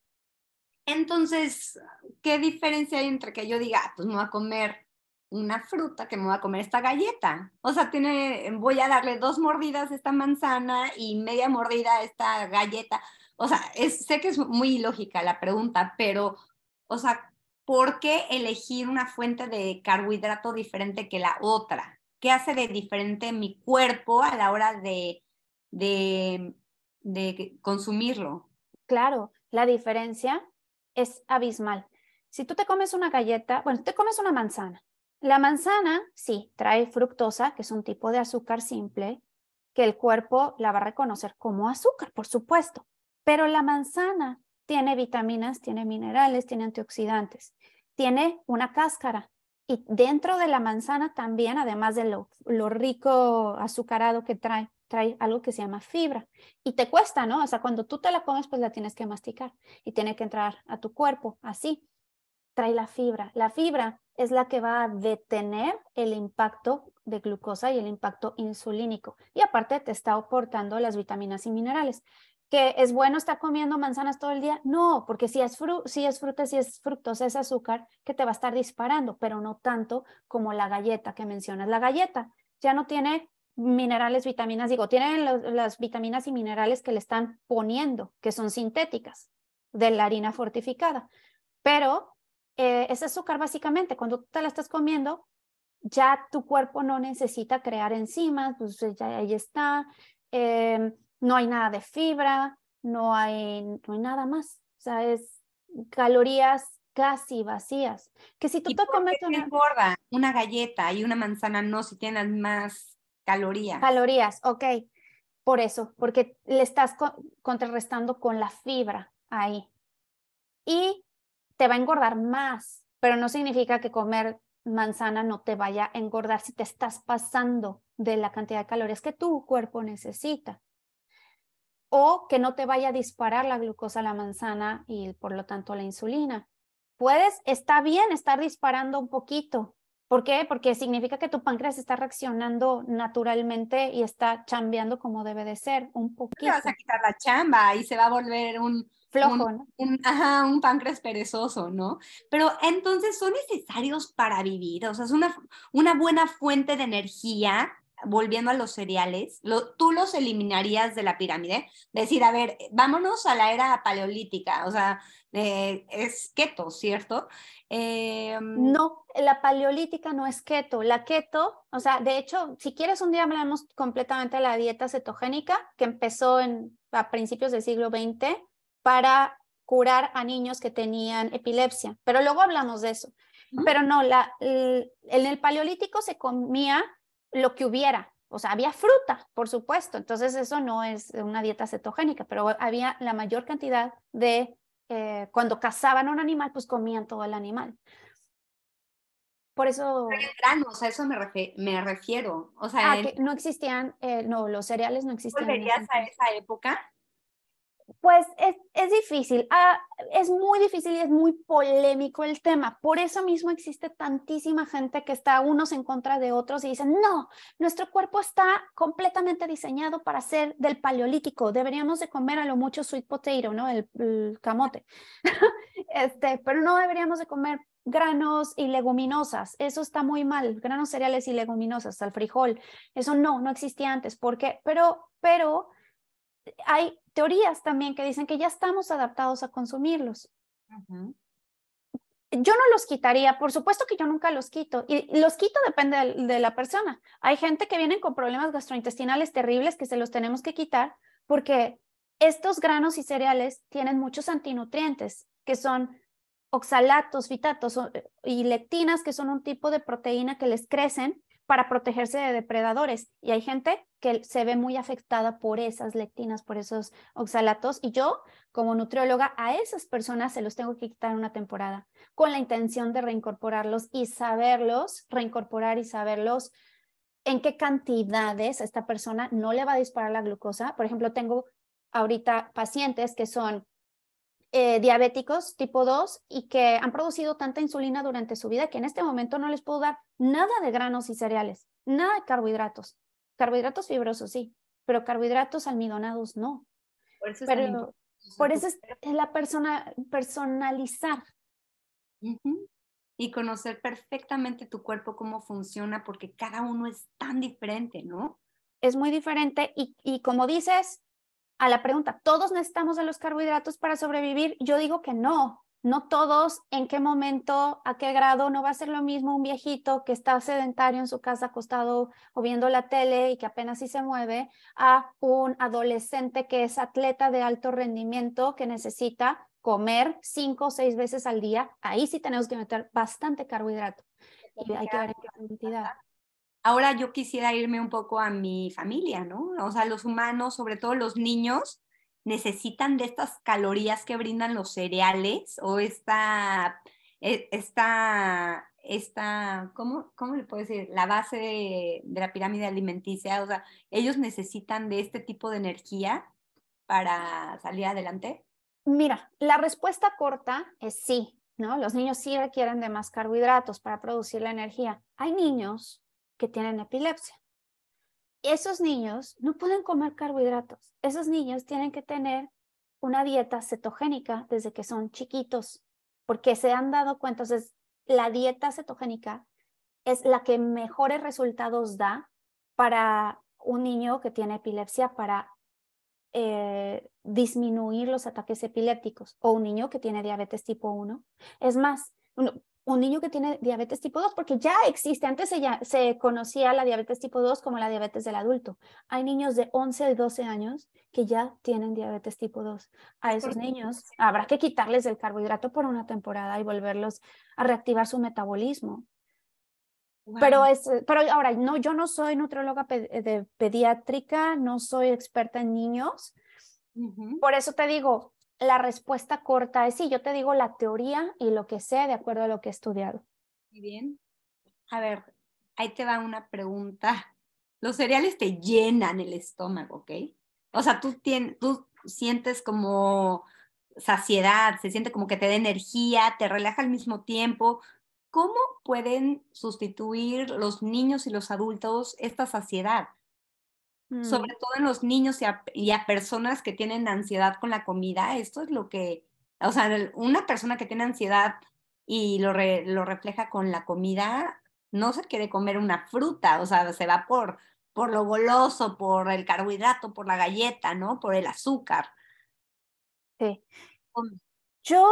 Entonces, ¿qué diferencia hay entre que yo diga, ah, pues me voy a comer una fruta que me voy a comer esta galleta. O sea, tiene, voy a darle dos mordidas a esta manzana y media mordida a esta galleta o sea, sé que es muy ilógica la pregunta, pero, o sea, ¿por qué elegir una fuente de carbohidrato diferente que la otra? ¿Qué hace de diferente mi cuerpo a la hora de, de, de consumirlo? Claro, la diferencia es abismal. Si tú te comes una galleta, bueno, te comes una manzana. La manzana, sí, trae fructosa, que es un tipo de azúcar simple, que el cuerpo la va a reconocer como azúcar, por supuesto. Pero la manzana tiene vitaminas, tiene minerales, tiene antioxidantes, tiene una cáscara. Y dentro de la manzana también, además de lo, rico azucarado que trae, trae algo que se llama fibra. Y te cuesta, ¿no? O sea, cuando tú te la comes, pues la tienes que masticar y tiene que entrar a tu cuerpo, así. Trae la fibra. La fibra es la que va a detener el impacto de glucosa y el impacto insulínico. Y aparte te está aportando las vitaminas y minerales que es bueno estar comiendo manzanas todo el día. No, porque si es, si es fruta, si es fructosa, es azúcar que te va a estar disparando, pero no tanto como la galleta que mencionas. La galleta ya no tiene minerales, vitaminas, digo, tiene las vitaminas y minerales que le están poniendo, que son sintéticas de la harina fortificada. Pero eh, ese azúcar básicamente, cuando te la estás comiendo, ya tu cuerpo no necesita crear enzimas, pues ya ahí está. Eh, no hay nada de fibra, no hay, no hay nada más. O sea, es calorías casi vacías. Que si tú te comes una... engorda una galleta y una manzana no si tienes más calorías? Calorías, ok. Por eso, porque le estás contrarrestando con la fibra ahí. Y te va a engordar más, pero no significa que comer manzana no te vaya a engordar si te estás pasando de la cantidad de calorías que tu cuerpo necesita o que no te vaya a disparar la glucosa a la manzana y por lo tanto la insulina. Puedes, está bien estar disparando un poquito. ¿Por qué? Porque significa que tu páncreas está reaccionando naturalmente y está chambeando como debe de ser, un poquito. Te vas a quitar la chamba y se va a volver un, flojo, ¿no? Un, ajá, un páncreas perezoso, ¿no? Pero entonces son necesarios para vivir, o sea, es una, una buena fuente de energía volviendo a los cereales, tú los eliminarías de la pirámide, decir, a ver, vámonos a la era paleolítica, o sea, eh, es keto, ¿cierto? Em, no, la paleolítica no es keto, la keto, o sea, de hecho, si quieres un día hablamos completamente de la dieta cetogénica que empezó en, a principios del siglo XX para curar a niños que tenían epilepsia, pero luego hablamos de eso. Pero no, la, en el paleolítico se comía lo que hubiera. O sea, había fruta, por supuesto. Entonces eso no es una dieta cetogénica, pero había la mayor cantidad de, eh, cuando cazaban un animal, pues comían todo el animal. Por eso... granos, a eso me, me refiero. O sea, ah, que no existían, eh, no, los cereales no existían. ¿Volverías a esa época? Pues es, es difícil, ah, es muy difícil y es muy polémico el tema. Por eso mismo existe tantísima gente que está unos en contra de otros y dicen, no, nuestro cuerpo está completamente diseñado para ser del paleolítico, deberíamos de comer a lo mucho sweet potato, ¿no? El, el camote. este, pero no deberíamos de comer granos y leguminosas, eso está muy mal, granos cereales y leguminosas, el frijol, eso no, no existía antes, ¿por qué? Pero, pero hay teorías también que dicen que ya estamos adaptados a consumirlos. Yo no los quitaría, por supuesto que yo nunca los quito, y los quito depende de, la persona. Hay gente que viene con problemas gastrointestinales terribles que se los tenemos que quitar porque estos granos y cereales tienen muchos antinutrientes, que son oxalatos, fitatos y lectinas, que son un tipo de proteína que les crecen para protegerse de depredadores. Y hay gente que se ve muy afectada por esas lectinas, por esos oxalatos. Y yo, como nutrióloga, a esas personas se los tengo que quitar una temporada con la intención de reincorporarlos y saberlos, reincorporar y saberlos en qué cantidades esta persona no le va a disparar la glucosa. Por ejemplo, tengo ahorita pacientes que son eh, diabéticos tipo 2 y que han producido tanta insulina durante su vida que en este momento no les puedo dar nada de granos y cereales, nada de carbohidratos. Carbohidratos fibrosos, sí, pero carbohidratos almidonados no. Por eso, pero, por eso es, la persona, personalizar. Y conocer perfectamente tu cuerpo, cómo funciona, porque cada uno es tan diferente, ¿no? Es muy diferente y, y como dices, a la pregunta, ¿todos necesitamos de los carbohidratos para sobrevivir? Yo digo que no, no todos, en qué momento, a qué grado, no va a ser lo mismo un viejito que está sedentario en su casa acostado o viendo la tele y que apenas sí se mueve, a un adolescente que es atleta de alto rendimiento que necesita comer cinco o seis veces al día. Ahí sí tenemos que meter bastante carbohidrato y hay que ver en qué cantidad. Ahora yo quisiera irme un poco a mi familia, ¿no? O sea, los humanos, sobre todo los niños, necesitan de estas calorías que brindan los cereales o esta, e, esta, esta ¿cómo, cómo le puedo decir? La base de, la pirámide alimenticia, o sea, ellos necesitan de este tipo de energía para salir adelante. Mira, la respuesta corta es sí, ¿no? Los niños sí requieren de más carbohidratos para producir la energía. Hay niños que tienen epilepsia. Esos niños no pueden comer carbohidratos. Esos niños tienen que tener una dieta cetogénica desde que son chiquitos, porque se han dado cuenta, entonces la dieta cetogénica es la que mejores resultados da para un niño que tiene epilepsia para eh, disminuir los ataques epilépticos o un niño que tiene diabetes tipo 1. Es más, un niño que tiene diabetes tipo 2, porque ya existe, antes se, ya, se conocía la diabetes tipo 2 como la diabetes del adulto. Hay niños de 11 y 12 años que ya tienen diabetes tipo 2. A esos niños habrá que quitarles el carbohidrato por una temporada y volverlos a reactivar su metabolismo. Pero, es, pero ahora, no, yo no soy nutrióloga de pediátrica, no soy experta en niños. Por eso te digo, la respuesta corta es sí, yo te digo la teoría y lo que sé de acuerdo a lo que he estudiado. Muy bien. A ver, ahí te va una pregunta. Los cereales te llenan el estómago, ¿ok? O sea, tú, tú sientes como saciedad, se siente como que te da energía, te relaja al mismo tiempo. ¿Cómo pueden sustituir los niños y los adultos esta saciedad? Sobre mm. todo en los niños y a, personas que tienen ansiedad con la comida. Esto es lo que, o sea, una persona que tiene ansiedad y lo, lo refleja con la comida, no se quiere comer una fruta, o sea, se va por, por lo goloso, por el carbohidrato, por la galleta, ¿no? Por el azúcar. Sí. Yo,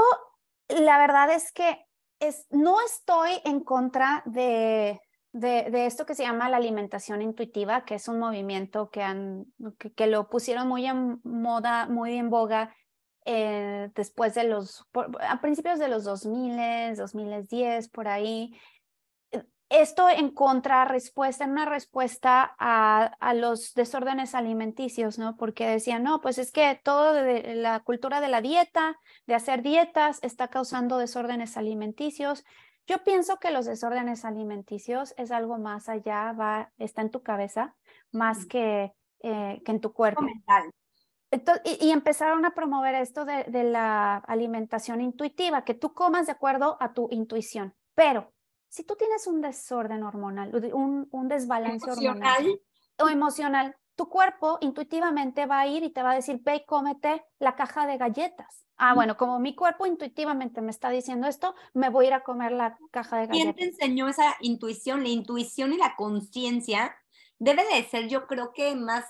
la verdad es que es, no estoy en contra de, de, esto que se llama la alimentación intuitiva, que es un movimiento que, han, que, lo pusieron muy en moda, muy en boga eh, después de los, a principios de los 2000, 2010, por ahí. Esto en contrarrespuesta, en una respuesta a, a, los desórdenes alimenticios, ¿no? Porque decían, no, pues es que todo de la cultura de la dieta, de hacer dietas, está causando desórdenes alimenticios Yo pienso que los desórdenes alimenticios es algo más allá, va, está en tu cabeza, más que, eh, que en tu cuerpo. Entonces, y, empezaron a promover esto de, de, la alimentación intuitiva, que tú comas de acuerdo a tu intuición. Pero si tú tienes un desorden hormonal, un, un desbalance hormonal o emocional, tu cuerpo intuitivamente va a ir y te va a decir, ve y cómete la caja de galletas. Ah, bueno, como mi cuerpo intuitivamente me está diciendo esto, me voy a ir a comer la caja de galletas. ¿Quién te enseñó esa intuición? La intuición y la conciencia debe de ser, yo creo que más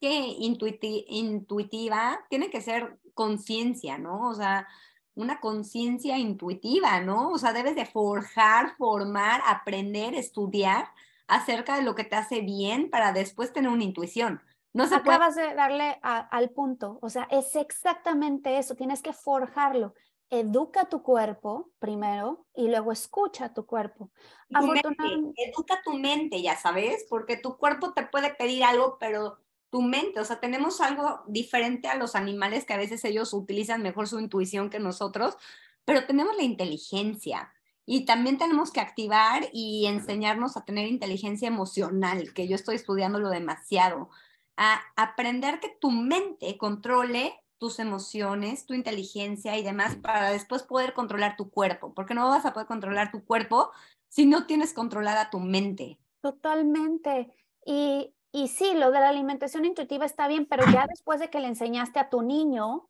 que intuitiva, tiene que ser conciencia, ¿no? O sea, una conciencia intuitiva, ¿no? O sea, debes de forjar, formar, aprender, estudiar acerca de lo que te hace bien para después tener una intuición. No se Acabas de darle al punto, o sea, es exactamente eso, tienes que forjarlo. Educa tu cuerpo primero y luego escucha tu cuerpo. educa tu mente, ya sabes, porque tu cuerpo te puede pedir algo, pero tu mente, o sea, tenemos algo diferente a los animales que a veces ellos utilizan mejor su intuición que nosotros, pero tenemos la inteligencia. Y también tenemos que activar y enseñarnos a tener inteligencia emocional, que yo estoy estudiándolo demasiado a aprender que tu mente controle tus emociones, tu inteligencia y demás para después poder controlar tu cuerpo, porque no vas a poder controlar tu cuerpo si no tienes controlada tu mente. Totalmente. Y, y sí, lo de la alimentación intuitiva está bien, pero ya después de que le enseñaste a tu niño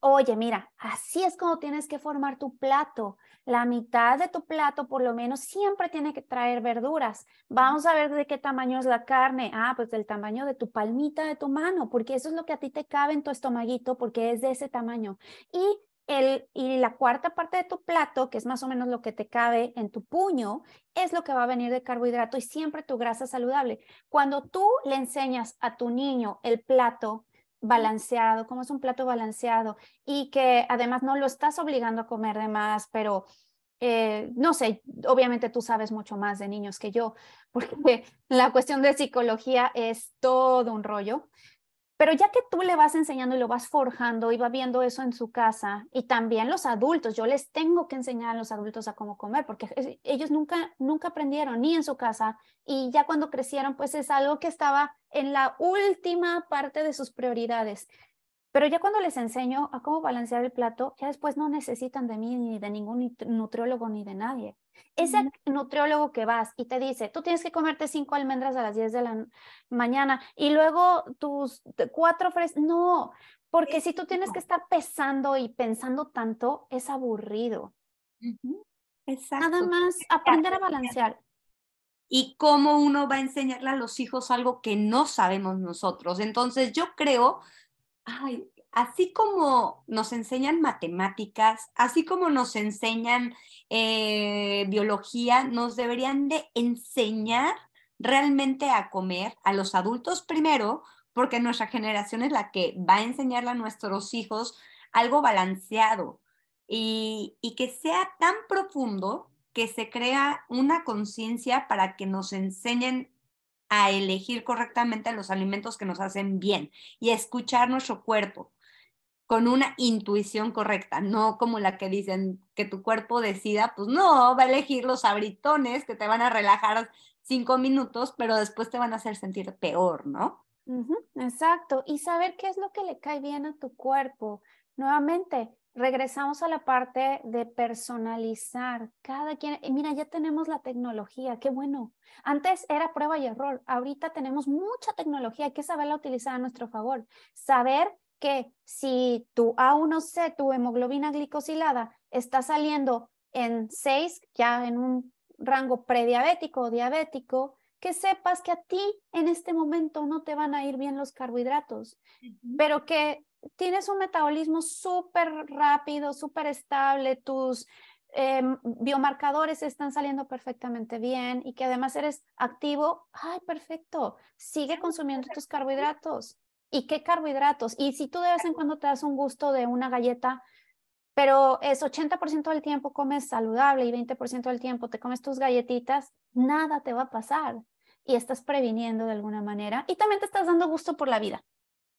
Oye, mira, así es como tienes que formar tu plato. La mitad de tu plato, por lo menos, siempre tiene que traer verduras. Vamos a ver de qué tamaño es la carne. Ah, pues del tamaño de tu palmita de tu mano, porque eso es lo que a ti te cabe en tu estomaguito, porque es de ese tamaño. Y el, y la cuarta parte de tu plato, que es más o menos lo que te cabe en tu puño, es lo que va a venir de carbohidrato y siempre tu grasa saludable. Cuando tú le enseñas a tu niño el plato balanceado, como es un plato balanceado y que además no lo estás obligando a comer de más, pero eh, no sé, obviamente tú sabes mucho más de niños que yo, porque la cuestión de psicología es todo un rollo. Pero ya que tú le vas enseñando y lo vas forjando y va viendo eso en su casa, y también los adultos, yo les tengo que enseñar a los adultos a cómo comer, porque ellos nunca, nunca aprendieron ni en su casa, y ya cuando crecieron, pues es algo que estaba en la última parte de sus prioridades. Pero ya cuando les enseño a cómo balancear el plato, ya después no necesitan de mí ni de ningún nutriólogo ni de nadie. Ese nutriólogo que vas y te dice, tú tienes que comerte cinco almendras a las 10 de la mañana y luego tus cuatro fresas, no, porque si tú tienes que estar pesando y pensando tanto, es aburrido. Exacto. Nada más aprender a balancear. Y cómo uno va a enseñarle a los hijos algo que no sabemos nosotros. Entonces yo creo ay, así como nos enseñan matemáticas, así como nos enseñan eh, biología, nos deberían de enseñar realmente a comer a los adultos primero, porque nuestra generación es la que va a enseñarle a nuestros hijos algo balanceado y, y que sea tan profundo que se crea una conciencia para que nos enseñen a elegir correctamente los alimentos que nos hacen bien y a escuchar nuestro cuerpo con una intuición correcta, no como la que dicen que tu cuerpo decida, pues no, va a elegir los abritones que te van a relajar cinco minutos, pero después te van a hacer sentir peor, ¿no? exacto, y saber qué es lo que le cae bien a tu cuerpo. Nuevamente, regresamos a la parte de personalizar. Cada quien, mira, ya tenemos la tecnología, qué bueno. Antes era prueba y error, ahorita tenemos mucha tecnología, hay que saberla utilizar a nuestro favor. Saber que si tu A1C, tu hemoglobina glicosilada, está saliendo en 6, ya en un rango prediabético o diabético, que sepas que a ti en este momento no te van a ir bien los carbohidratos, pero que tienes un metabolismo súper rápido, súper estable, tus em, biomarcadores están saliendo perfectamente bien y que además eres activo, ay, perfecto, sigue consumiendo tus carbohidratos. ¿Y qué carbohidratos? Y si tú de vez en cuando te das un gusto de una galleta, pero es 80% del tiempo comes saludable y 20% del tiempo te comes tus galletitas, nada te va a pasar y estás previniendo de alguna manera y también te estás dando gusto por la vida.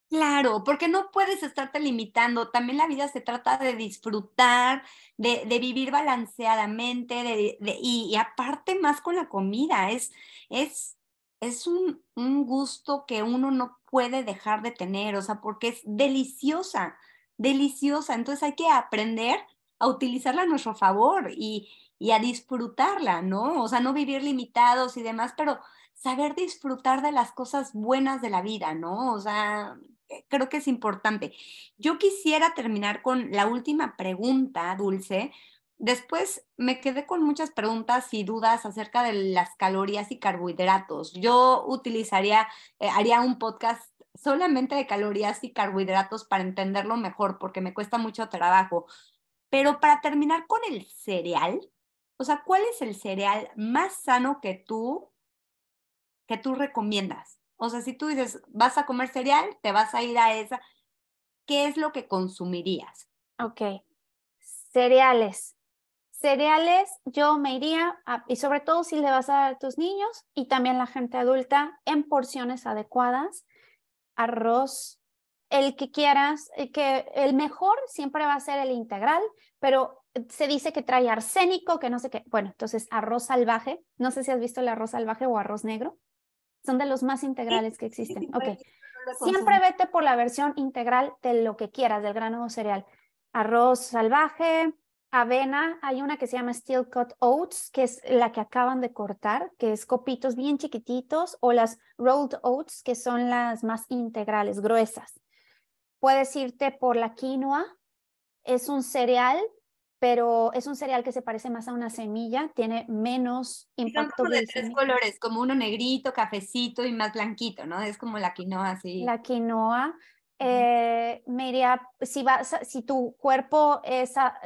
Claro, porque no puedes estarte limitando. También la vida se trata de disfrutar, de, vivir balanceadamente, de, y, aparte más con la comida. Es, es, es un, un, gusto que uno no puede dejar de tener, o sea, porque es deliciosa, deliciosa. Entonces hay que aprender a utilizarla a nuestro favor y, y a disfrutarla, ¿no? O sea, no vivir limitados y demás, pero saber disfrutar de las cosas buenas de la vida, ¿no? O sea, eh, creo que es importante. Yo quisiera terminar con la última pregunta, Dulce. Después me quedé con muchas preguntas y dudas acerca de las calorías y carbohidratos. Yo utilizaría, eh, haría un podcast solamente de calorías y carbohidratos para entenderlo mejor, porque me cuesta mucho trabajo. Pero para terminar con el cereal, o sea, ¿cuál es el cereal más sano que tú, que tú recomiendas? O sea, si tú dices, vas a comer cereal, te vas a ir a esa, ¿qué es lo que consumirías? Ok, cereales. Cereales, yo me iría, y sobre todo si le vas a dar a tus niños y también la gente adulta, en porciones adecuadas, arroz, el que quieras, el, que, el mejor siempre va a ser el integral, pero se dice que trae arsénico, que no sé qué. Bueno, entonces arroz salvaje, no sé si has visto el arroz salvaje o arroz negro. Son de los más integrales que existen. ok. Siempre vete por la versión integral de lo que quieras, del grano o cereal. Arroz salvaje, avena, hay una que se llama Steel Cut Oats, que es la que acaban de cortar, que es copitos bien chiquititos, o las Rolled Oats, que son las más integrales, gruesas. Puedes irte por la quinoa, es un cereal pero es un cereal que se parece más a una semilla, tiene menos impacto de tres colores, como uno negrito, cafecito y más blanquito, ¿no? Es como la quinoa, así. La quinoa. Eh, me iría, si, vas, si tu cuerpo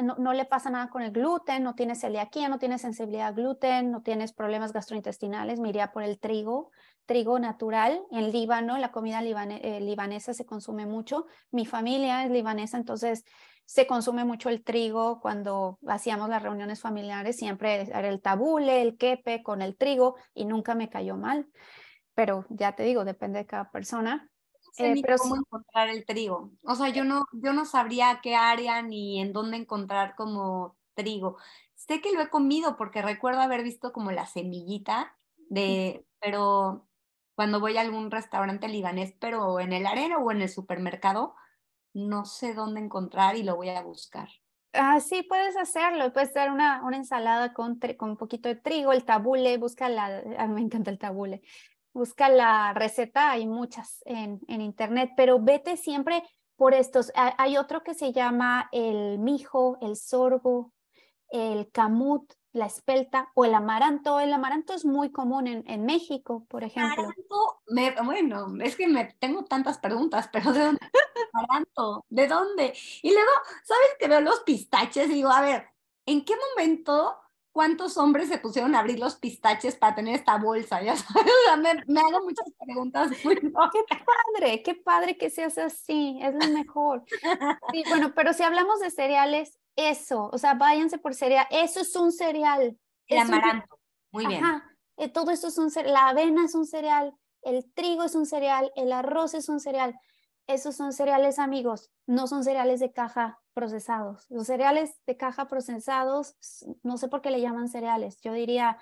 no, no, le pasa nada con el gluten, no tienes celiaquía, no tienes sensibilidad al gluten, no tienes problemas gastrointestinales, me iría por el trigo, trigo natural. En Líbano, la comida eh, libanesa se consume mucho. Mi familia es libanesa, entonces se consume mucho el trigo cuando hacíamos las reuniones familiares, siempre era el tabule, el quepe con el trigo y nunca me cayó mal. Pero ya te digo, depende de cada persona. Sé eh, pero cómo encontrar el trigo. O sea, yo no, yo no sabría qué área ni en dónde encontrar como trigo. Sé que lo he comido porque recuerdo haber visto como la semillita de, pero cuando voy a algún restaurante libanés, pero en el arena o en el supermercado, no sé dónde encontrar y lo voy a buscar. Ah, sí, puedes hacerlo. Puedes dar una, una ensalada con, con un poquito de trigo, el tabule, busca la, a mí me encanta el tabule, busca la receta, hay muchas en, en internet, pero vete siempre por estos. Hay otro que se llama el mijo, el sorgo, el camut, la espelta o el amaranto. El amaranto es muy común en, en México, por ejemplo. Amaranto, bueno, es que me tengo tantas preguntas, pero ¿de dónde? amaranto, ¿de dónde? Y luego, ¿sabes que veo los pistaches? Y digo, a ver, ¿en qué momento cuántos hombres se pusieron a abrir los pistaches para tener esta bolsa? Ya sabes, me, hago muchas preguntas. Qué padre, qué padre que seas así, es lo mejor. Sí, bueno, pero si hablamos de cereales, eso, o sea, váyanse por cereal, eso es un cereal. El amaranto, muy bien. Ajá, eh, todo esto es un cereal, la avena es un cereal, el trigo es un cereal, el arroz es un cereal. Esos son cereales amigos, no son cereales de caja procesados. Los cereales de caja procesados, no sé por qué le llaman cereales, yo diría,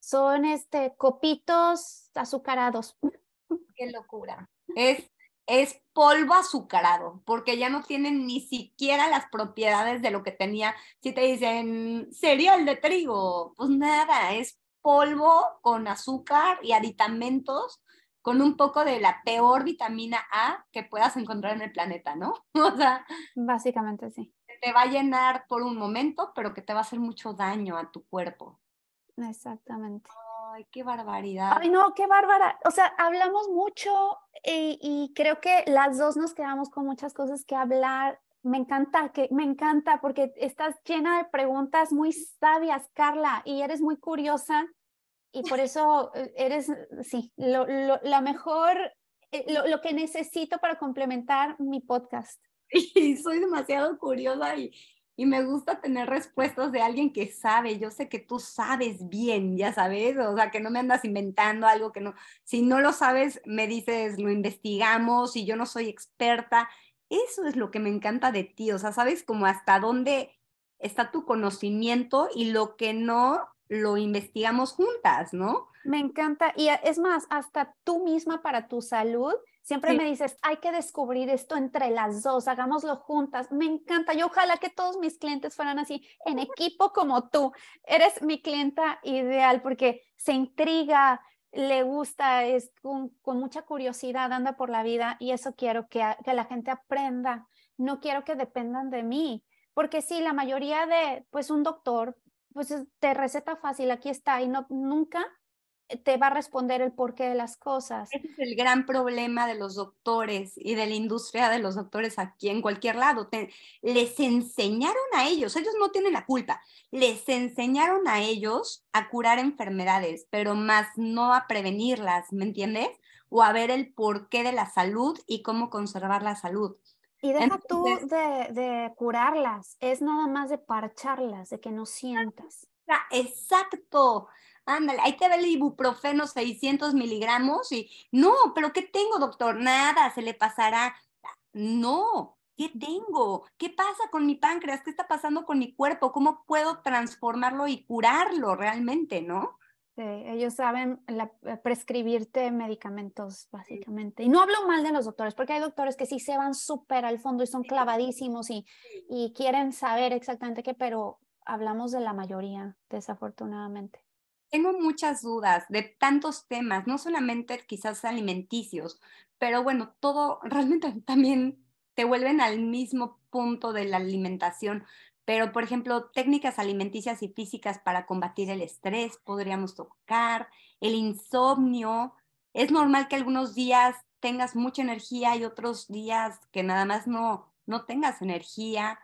son este, copitos azucarados. Qué locura. Es es polvo azucarado, porque ya no tienen ni siquiera las propiedades de lo que tenía. Si te dicen cereal de trigo, pues nada, es polvo con azúcar y aditamentos con un poco de la peor vitamina A que puedas encontrar en el planeta, ¿no? O sea, básicamente sí. Te va a llenar por un momento, pero que te va a hacer mucho daño a tu cuerpo. Exactamente. Ay, qué barbaridad. Ay, no, qué bárbara. O sea, hablamos mucho y, creo que las dos nos quedamos con muchas cosas que hablar. Me encanta, que me encanta porque estás llena de preguntas muy sabias, Carla, y eres muy curiosa y por eso eh, eres, sí, lo, lo, la mejor, eh, lo, lo, que necesito para complementar mi podcast. Y soy demasiado curiosa y, y me gusta tener respuestas de alguien que sabe. Yo sé que tú sabes bien, ya sabes, o sea, que no me andas inventando algo que no, si no lo sabes, me dices, lo investigamos y yo no soy experta. Eso es lo que me encanta de ti, o sea, sabes como hasta dónde está tu conocimiento y lo que no lo investigamos juntas, ¿no? Me encanta. Y es más, hasta tú misma para tu salud, siempre me dices, hay que descubrir esto entre las dos, hagámoslo juntas. Me encanta. Yo ojalá que todos mis clientes fueran así, en equipo como tú. Eres mi clienta ideal porque se intriga, le gusta, es con, mucha curiosidad, anda por la vida y eso quiero que, que la gente aprenda. No quiero que dependan de mí. Porque sí, la mayoría de, pues un doctor, pues te receta fácil, aquí está, y no, nunca te va a responder el porqué de las cosas. Ese es el gran problema de los doctores y de la industria de los doctores aquí en cualquier lado. les enseñaron a ellos, ellos no tienen la culpa, les enseñaron a ellos a curar enfermedades, pero más no a prevenirlas, ¿me entiendes? O a ver el porqué de la salud y cómo conservar la salud. Y deja tú de, de curarlas, es nada más de parcharlas, de que no sientas. Exacto ándale, ahí te ve el ibuprofeno 600 miligramos y no, pero ¿qué tengo, doctor? Nada, se le pasará. No, ¿qué tengo? ¿Qué pasa con mi páncreas? ¿Qué está pasando con mi cuerpo? ¿Cómo puedo transformarlo y curarlo realmente, no? Sí, ellos saben eh, prescribirte medicamentos, básicamente. Y no hablo mal de los doctores, porque hay doctores que sí se van súper al fondo y son clavadísimos y, y quieren saber exactamente qué, pero hablamos de la mayoría, desafortunadamente. Tengo muchas dudas de tantos temas, no solamente quizás alimenticios, pero bueno, todo realmente también te vuelven al mismo punto de la alimentación. Pero, por ejemplo, técnicas alimenticias y físicas para combatir el estrés podríamos tocar, el insomnio. Es normal que algunos días tengas mucha energía y otros días que nada más no, no tengas energía.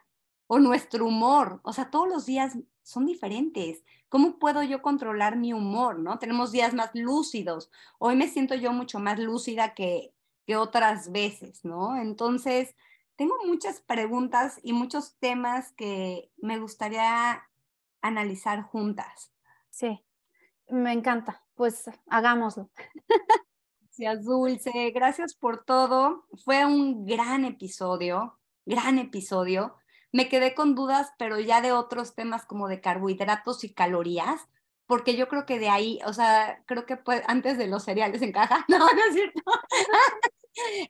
O nuestro humor, o sea, todos los días son diferentes. ¿Cómo puedo yo controlar mi humor? ¿no? Tenemos días más lúcidos. Hoy me siento yo mucho más lúcida que, que otras veces, ¿no? Entonces, tengo muchas preguntas y muchos temas que me gustaría analizar juntas. Sí, me encanta. Pues hagámoslo. Gracias, Dulce. Gracias por todo. Fue un gran episodio, gran episodio me quedé con dudas, pero ya de otros temas como de carbohidratos y calorías, porque yo creo que de ahí, o sea, creo que pues, antes de los cereales encaja, no, no es cierto.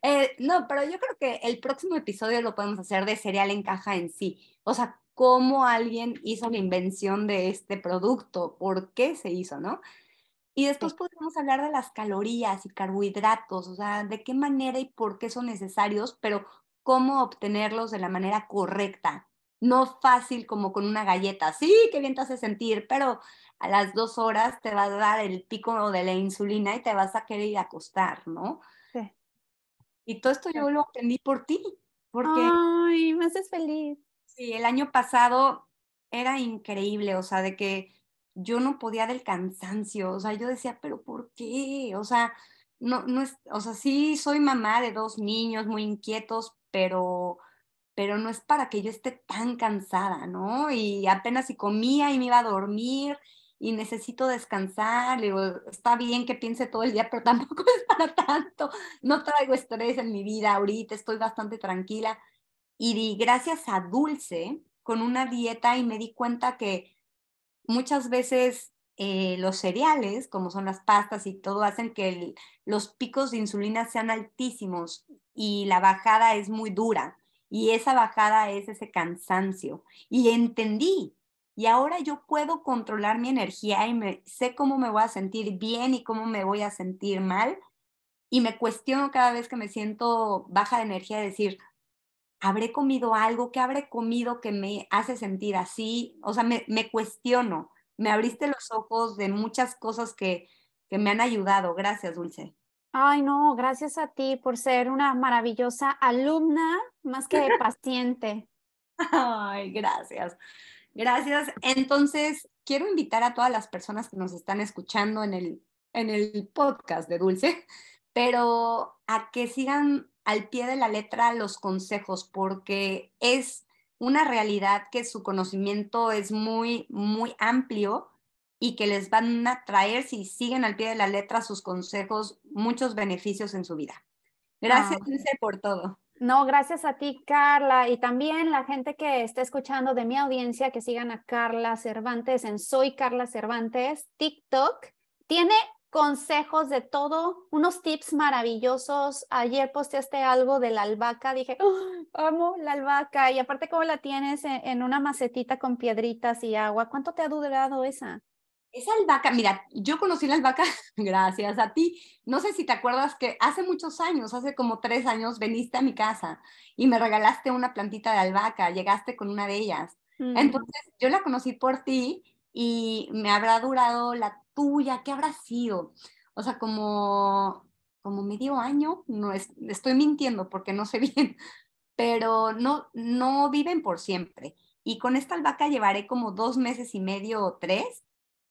Eh, no, pero yo creo que el próximo episodio lo podemos hacer de cereal en caja en sí, o sea, cómo alguien hizo la invención de este producto, por qué se hizo, ¿no? Y después podemos hablar de las calorías y carbohidratos, o sea, de qué manera y por qué son necesarios, pero cómo obtenerlos de la manera correcta. No fácil como con una galleta. Sí, qué bien te hace sentir, pero a las dos horas te va a dar el pico de la insulina y te vas a querer ir a acostar, ¿no? Y todo esto yo lo aprendí por ti. Porque, Ay, me haces feliz. Sí, el año pasado era increíble, o sea, de que yo no podía del cansancio, o sea, yo decía, pero ¿por qué? O sea, no, no es, o sea, sí soy mamá de dos niños muy inquietos, pero, pero no es para que yo esté tan cansada, ¿no? Y apenas si comía y me iba a dormir y necesito descansar, digo, está bien que piense todo el día, pero tampoco es para tanto, no traigo estrés en mi vida ahorita, estoy bastante tranquila. Y gracias a Dulce, con una dieta y me di cuenta que muchas veces eh, los cereales, como son las pastas y todo, hacen que los picos de insulina sean altísimos y la bajada es muy dura. Y esa bajada es ese cansancio. Y entendí. Y ahora yo puedo controlar mi energía y me, sé cómo me voy a sentir bien y cómo me voy a sentir mal. Y me cuestiono cada vez que me siento baja de energía, decir, ¿habré comido algo? ¿Qué habré comido que me hace sentir así? O sea, me, me cuestiono me abriste los ojos de muchas cosas que, que me han ayudado. Gracias, Dulce. Ay, no, gracias a ti por ser una maravillosa alumna más que paciente. Ay, gracias. Gracias. Entonces, quiero invitar a todas las personas que nos están escuchando en el, en el podcast de Dulce, pero a que sigan al pie de la letra los consejos, porque es una realidad que su conocimiento es muy, muy amplio y que les van a traer, si siguen al pie de la letra sus consejos, muchos beneficios en su vida. Gracias, ah. por todo. No, gracias a ti, Carla, y también la gente que esté escuchando de mi audiencia, que sigan a Carla Cervantes en Soy Carla Cervantes, TikTok. Tiene consejos de todo, unos tips maravillosos. Ayer posteaste algo de la albahaca, dije, amo la albahaca. Y aparte, ¿cómo la tienes en, una macetita con piedritas y agua? ¿Cuánto te ha durado esa? Esa albahaca, mira, yo conocí la albahaca gracias a ti. No sé si te acuerdas que hace muchos años, hace como tres años, veniste a mi casa y me regalaste una plantita de albahaca, llegaste con una de ellas. Mm. Entonces, yo la conocí por ti y me habrá durado la tuya, ¿qué habrá sido? O sea, como, como medio año, no es, estoy mintiendo porque no sé bien, pero no, no viven por siempre. Y con esta albahaca llevaré como dos meses y medio o tres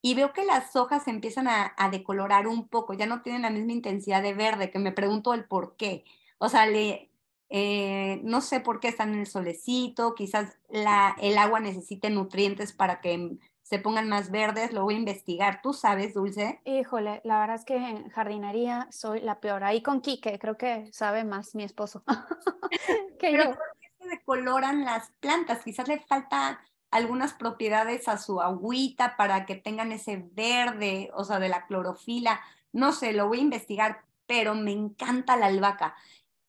y veo que las hojas empiezan a, decolorar un poco, ya no tienen la misma intensidad de verde, que me pregunto el por qué. O sea, le, eh, no sé por qué están en el solecito, quizás la, el agua necesite nutrientes para que se pongan más verdes, lo voy a investigar. ¿Tú sabes, Dulce? Híjole, la verdad es que en jardinería soy la peor. Ahí con Quique, creo que sabe más mi esposo que Pero ¿por qué se decoloran las plantas? Quizás le falta algunas propiedades a su agüita para que tengan ese verde, o sea, de la clorofila. No sé, lo voy a investigar, pero me encanta la albahaca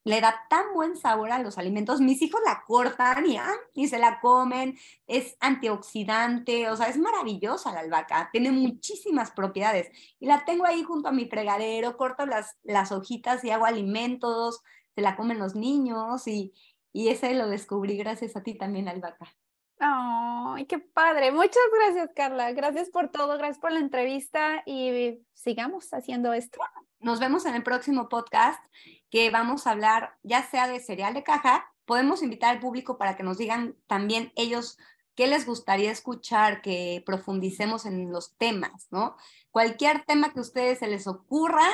le da tan buen sabor a los alimentos. Mis hijos la cortan y, ah, y se la comen, es antioxidante, o sea, es maravillosa la albahaca, tiene muchísimas propiedades. Y la tengo ahí junto a mi fregadero, corto las, las hojitas y hago alimentos, se la comen los niños y, y ese lo descubrí gracias a ti también, albahaca. ¡Ay, qué padre! Muchas gracias, Carla. Gracias por todo, gracias por la entrevista y sigamos haciendo esto. Nos vemos en el próximo podcast que vamos a hablar ya sea de cereal de caja, podemos invitar al público para que nos digan también ellos qué les gustaría escuchar, que profundicemos en los temas, ¿no? Cualquier tema que a ustedes se les ocurra,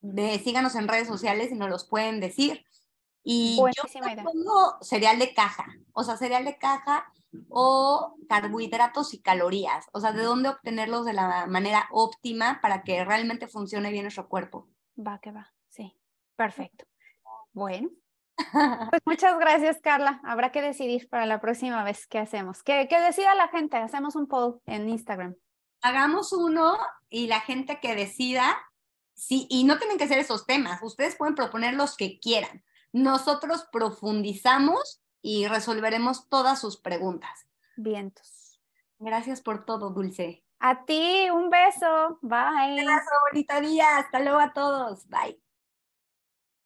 de, síganos en redes sociales y nos los pueden decir. Y yo pongo cereal de caja, o sea, cereal de caja o carbohidratos y calorías, o sea, de dónde obtenerlos de la manera óptima para que realmente funcione bien nuestro cuerpo. Va, que va. Perfecto. Bueno, pues muchas gracias, Carla. Habrá que decidir para la próxima vez qué hacemos. Que, que decida la gente. Hacemos un poll en Instagram. Hagamos uno y la gente que decida, sí, y no tienen que ser esos temas. Ustedes pueden proponer los que quieran. Nosotros profundizamos y resolveremos todas sus preguntas. Vientos. Gracias por todo, Dulce. A ti, un beso. Bye. Un abrazo, bonito día. Hasta luego a todos. Bye.